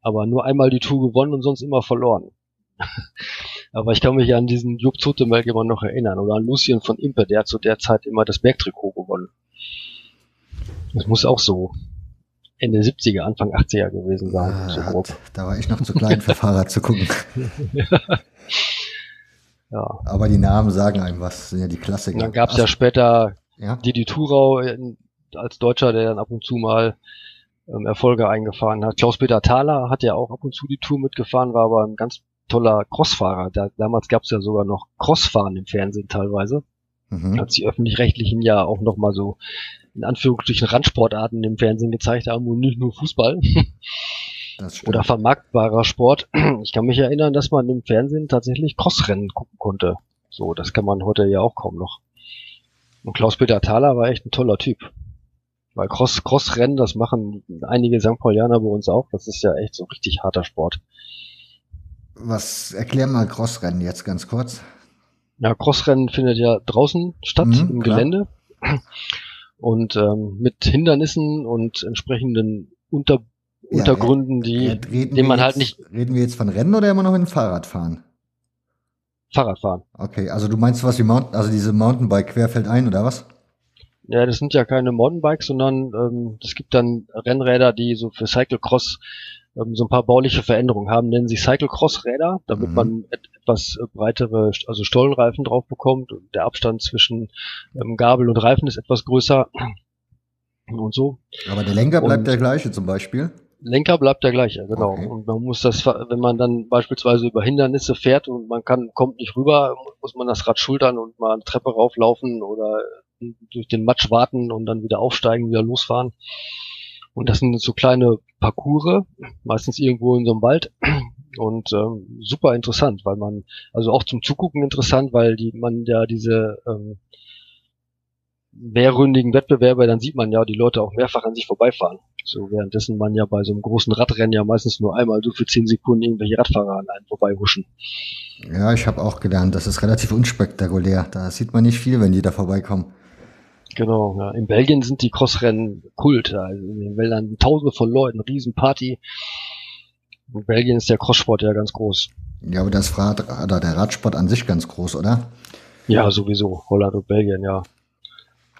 Aber nur einmal die Tour gewonnen und sonst immer verloren. <laughs> Aber ich kann mich an diesen Jupp Zotemelk immer noch erinnern. Oder an Lucien von Impe, der hat zu der Zeit immer das Bergtrikot gewonnen. Das muss auch so Ende 70er, Anfang 80er gewesen sein. Ah, so grob. Da war ich noch zu klein für Fahrrad zu gucken. <laughs> ja. Aber die Namen sagen einem was, sind ja die Klassiker. Und dann gab es ja später ja? Didi Thurau als Deutscher, der dann ab und zu mal ähm, Erfolge eingefahren hat. Klaus-Peter Thaler hat ja auch ab und zu die Tour mitgefahren, war aber ein ganz toller Crossfahrer. Da, damals gab es ja sogar noch Crossfahren im Fernsehen teilweise. Mhm. Als die öffentlich-rechtlichen ja auch noch mal so in Anführungsstrichen Randsportarten im Fernsehen gezeigt haben und nicht nur Fußball. <laughs> Oder vermarktbarer Sport. <clears throat> Ich kann mich erinnern, dass man im Fernsehen tatsächlich Crossrennen gucken konnte. So, das kann man heute ja auch kaum noch. Und Klaus-Peter Thaler war echt ein toller Typ. Weil Cross, Crossrennen, das machen einige St. Paulianer bei uns auch. Das ist ja echt so richtig harter Sport. Was, erklär mal Crossrennen jetzt ganz kurz. Ja, Crossrennen findet ja draußen statt, mhm, im klar. Gelände. Und ähm, mit Hindernissen und entsprechenden Unter ja, Untergründen, die, die man halt jetzt, halt nicht. Reden wir jetzt von Rennen oder immer noch in Fahrradfahren? Fahrradfahren. Okay, also du meinst was wie Mountain, also diese Mountainbike querfeld ein oder was? Ja, das sind ja keine Mountainbikes, sondern ähm, es gibt dann Rennräder, die so für Cyclecross ähm, so ein paar bauliche Veränderungen haben, nennen sie Cyclecross-Räder, damit mhm. man et etwas breitere, also Stollenreifen drauf bekommt. Und der Abstand zwischen ähm, Gabel und Reifen ist etwas größer und so. Aber der Lenker bleibt und der gleiche zum Beispiel? Lenker bleibt der gleiche, genau. Okay. Und man muss das, wenn man dann beispielsweise über Hindernisse fährt und man kann, kommt nicht rüber, muss man das Rad schultern und mal eine Treppe rauflaufen oder durch den Matsch warten und dann wieder aufsteigen, wieder losfahren. Und das sind so kleine Parcours, meistens irgendwo in so einem Wald. Und ähm, super interessant, weil man, also auch zum Zugucken interessant, weil die man ja diese ähm, mehrründigen Wettbewerbe, dann sieht man ja die Leute auch mehrfach an sich vorbeifahren. So währenddessen man ja bei so einem großen Radrennen ja meistens nur einmal so für zehn Sekunden irgendwelche Radfahrer an einem vorbeihuschen. Ja, ich habe auch gelernt, das ist relativ unspektakulär. Da sieht man nicht viel, wenn die da vorbeikommen. Genau, ja. In Belgien sind die Crossrennen Kult. Also in den Wäldern tausende von Leuten, Riesenparty. In Belgien ist der Crosssport ja ganz groß. Ja, aber das Rad, oder der Radsport an sich ganz groß, oder? Ja, sowieso. Holland und Belgien, ja.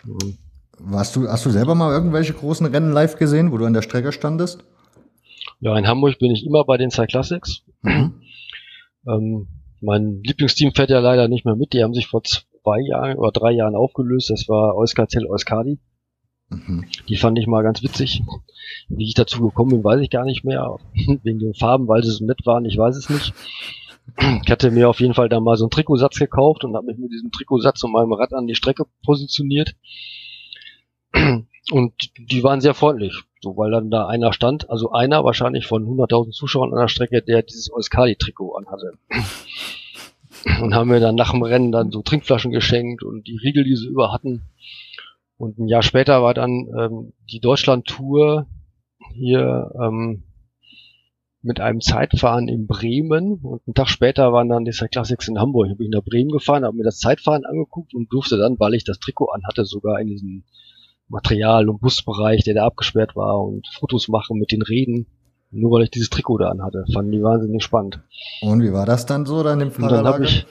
Mhm. Warst du, hast du selber mal irgendwelche großen Rennen live gesehen, wo du an der Strecke standest? Ja, in Hamburg bin ich immer bei den Cyclassics. Mhm. Ähm, mein Lieblingsteam fährt ja leider nicht mehr mit. Die haben sich vor zwei Jahren oder drei Jahren aufgelöst. Das war Euskartel Euskadi. Mhm. Die fand ich mal ganz witzig. Wie ich dazu gekommen bin, weiß ich gar nicht mehr. <laughs> Wegen den Farben, weil sie so nett waren, ich weiß es nicht. <clears throat> Ich hatte mir auf jeden Fall da mal so einen Trikotsatz gekauft und habe mich mit diesem Trikotsatz und meinem Rad an die Strecke positioniert. <clears throat> Und die waren sehr freundlich, so weil dann da einer stand, also einer wahrscheinlich von 100.000 Zuschauern an der Strecke, der dieses Euskadi-Trikot anhatte. <clears throat> Und haben mir dann nach dem Rennen dann so Trinkflaschen geschenkt und die Riegel, die sie über hatten. Und ein Jahr später war dann ähm, die Deutschland-Tour hier ähm, mit einem Zeitfahren in Bremen und einen Tag später waren dann die Classics in Hamburg. Ich bin nach Bremen gefahren, habe mir das Zeitfahren angeguckt und durfte dann, weil ich das Trikot anhatte, sogar in diesem Material- und Busbereich, der da abgesperrt war und Fotos machen mit den Reden. Nur weil ich dieses Trikot da anhatte. Fanden die wahnsinnig spannend. Und wie war das dann so dann im Fahrerlager? Und dann habe ich,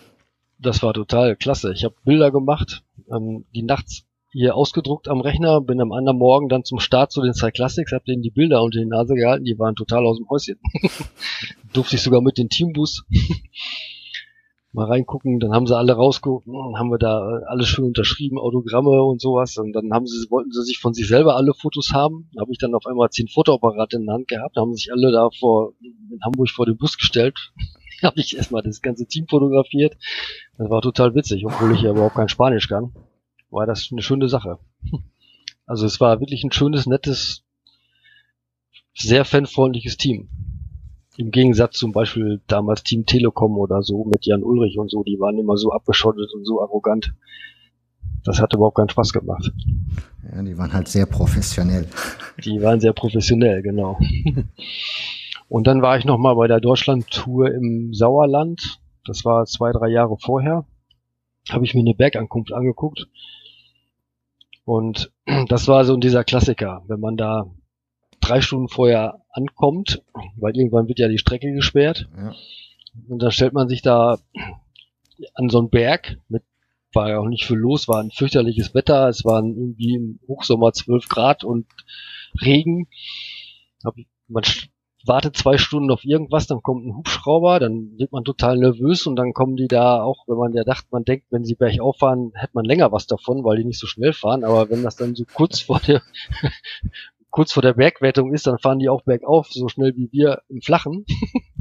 das war total klasse. Ich habe Bilder gemacht, ähm, die nachts hier ausgedruckt am Rechner, bin am anderen Morgen dann zum Start zu den Cyclassics, habe denen die Bilder unter die Nase gehalten, die waren total aus dem Häuschen. <laughs> Durfte ich sogar mit den Teambus mal reingucken, dann haben sie alle rausgeguckt, dann haben wir da alles schön unterschrieben, Autogramme und sowas. Und dann haben sie, wollten sie sich von sich selber alle Fotos haben, da habe ich dann auf einmal zehn Fotoapparate in der Hand gehabt, da haben sich alle da vor, in Hamburg vor den Bus gestellt, <laughs> habe ich erstmal das ganze Team fotografiert, das war total witzig, obwohl ich ja überhaupt kein Spanisch kann, war das eine schöne Sache. Also es war wirklich ein schönes, nettes, sehr fanfreundliches Team. Im Gegensatz zum Beispiel damals Team Telekom oder so mit Jan Ulrich und so, die waren immer so abgeschottet und so arrogant. Das hat überhaupt keinen Spaß gemacht. Ja, die waren halt sehr professionell. Die waren sehr professionell, genau. Und dann war ich nochmal bei der Deutschland-Tour im Sauerland. Das war zwei, drei Jahre vorher. Habe ich mir eine Bergankunft angeguckt. Und das war so dieser Klassiker, wenn man da drei Stunden vorher ankommt, weil irgendwann wird ja die Strecke gesperrt. Ja. Und dann stellt man sich da an so einen Berg mit war ja auch nicht viel los, war ein fürchterliches Wetter, es waren irgendwie im Hochsommer 12 Grad und Regen. Man wartet zwei Stunden auf irgendwas, dann kommt ein Hubschrauber, dann wird man total nervös und dann kommen die da auch, wenn man ja dachte, man denkt, wenn sie bergauf fahren, hätte man länger was davon, weil die nicht so schnell fahren, aber wenn das dann so kurz <laughs> vor der kurz vor der Bergwertung ist, dann fahren die auch bergauf, so schnell wie wir im Flachen.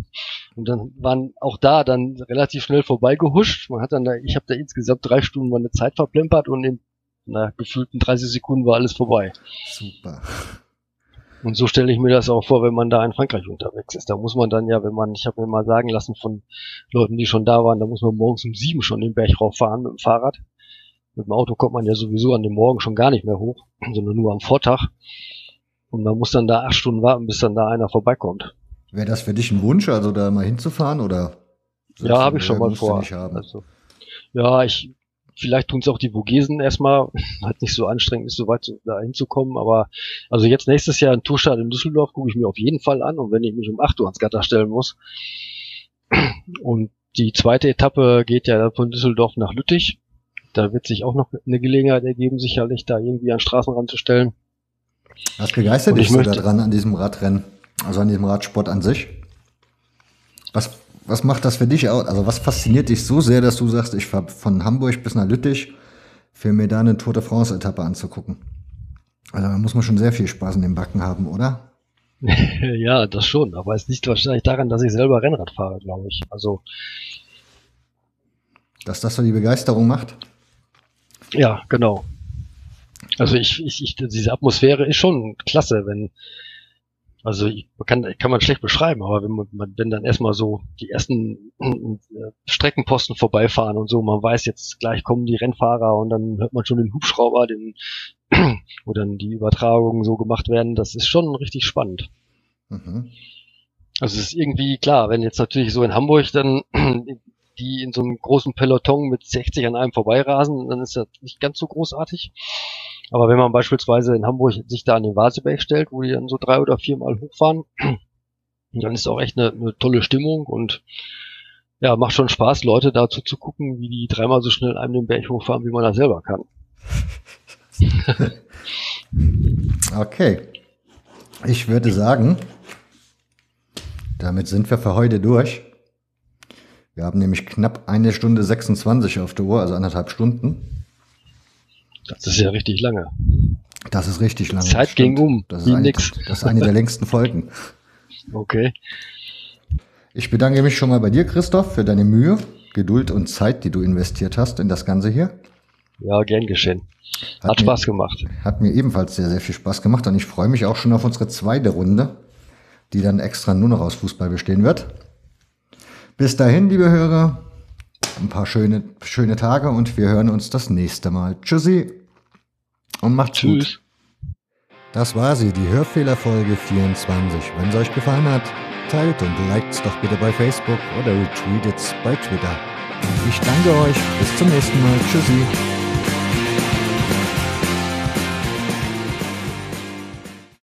<laughs> und dann waren auch da dann relativ schnell vorbeigehuscht. Man hat dann da, ich habe da insgesamt drei Stunden meine Zeit verplempert und in na, gefühlten 30 Sekunden war alles vorbei. Super. Und so stelle ich mir das auch vor, wenn man da in Frankreich unterwegs ist. Da muss man dann ja, wenn man, ich habe mir mal sagen lassen von Leuten, die schon da waren, da muss man morgens um sieben schon den Berg rauffahren mit dem Fahrrad. Mit dem Auto kommt man ja sowieso an dem Morgen schon gar nicht mehr hoch, sondern nur am Vortag. Und man muss dann da acht Stunden warten, bis dann da einer vorbeikommt. Wäre das für dich ein Wunsch, also da mal hinzufahren oder? Ja, habe ich schon mal vor. Also, ja, ich, vielleicht tun es auch die Vogesen erstmal, <laughs> halt nicht so anstrengend ist, so weit da hinzukommen, aber also jetzt nächstes Jahr ein Tourstart in Düsseldorf gucke ich mir auf jeden Fall an und wenn ich mich um 8 Uhr ans Gatter stellen muss. <clears throat> Und die zweite Etappe geht ja von Düsseldorf nach Lüttich. Da wird sich auch noch eine Gelegenheit ergeben, sicherlich da irgendwie an Straßenrand zu stellen. Was begeistert dich so daran an diesem Radrennen? Also an diesem Radsport an sich? Was, was macht das für dich aus? Also was fasziniert dich so sehr, dass du sagst, ich fahre von Hamburg bis nach Lüttich, für mir da eine Tour de France-Etappe anzugucken? Also da muss man schon sehr viel Spaß in den Backen haben, oder? <laughs> ja, das schon. Aber es liegt wahrscheinlich daran, dass ich selber Rennrad fahre, glaube ich. Also. Dass das so die Begeisterung macht? Ja, genau. Also ich, ich, ich, diese Atmosphäre ist schon klasse, wenn, also ich, kann, kann man schlecht beschreiben, aber wenn man, wenn dann erstmal so die ersten äh, Streckenposten vorbeifahren und so, man weiß jetzt gleich kommen die Rennfahrer und dann hört man schon den Hubschrauber, den, <clears throat> wo dann die Übertragungen so gemacht werden, das ist schon richtig spannend. Mhm. Also es ist irgendwie klar, wenn jetzt natürlich so in Hamburg dann <clears throat> die in so einem großen Peloton mit 60 an einem vorbeirasen, dann ist das nicht ganz so großartig. Aber wenn man beispielsweise in Hamburg sich da an den Vaseberg stellt, wo die dann so drei oder viermal hochfahren, <clears throat> dann ist auch echt eine, eine tolle Stimmung und ja, macht schon Spaß, Leute dazu zu gucken, wie die dreimal so schnell einem den Berg hochfahren, wie man das selber kann. <laughs> Okay. Ich würde sagen, damit sind wir für heute durch. Wir haben nämlich knapp eine Stunde 26 auf der Uhr, also anderthalb Stunden. Das ist ja richtig lange. Das ist richtig lange. Zeit ging um. Das ist, eine, das ist eine der längsten Folgen. Okay. Ich bedanke mich schon mal bei dir, Christoph, für deine Mühe, Geduld und Zeit, die du investiert hast in das Ganze hier. Ja, gern geschehen. Hat, hat Spaß gemacht. Hat mir ebenfalls sehr, sehr viel Spaß gemacht und ich freue mich auch schon auf unsere zweite Runde, die dann extra nur noch aus Fußball bestehen wird. Bis dahin, liebe Hörer, ein paar schöne, schöne Tage und wir hören uns das nächste Mal. Tschüssi und macht's Tschüss. gut. Das war sie, die Hörfehlerfolge 24. Wenn es euch gefallen hat, teilt und liked doch bitte bei Facebook oder retweetet bei Twitter. Ich danke euch. Bis zum nächsten Mal. Tschüssi.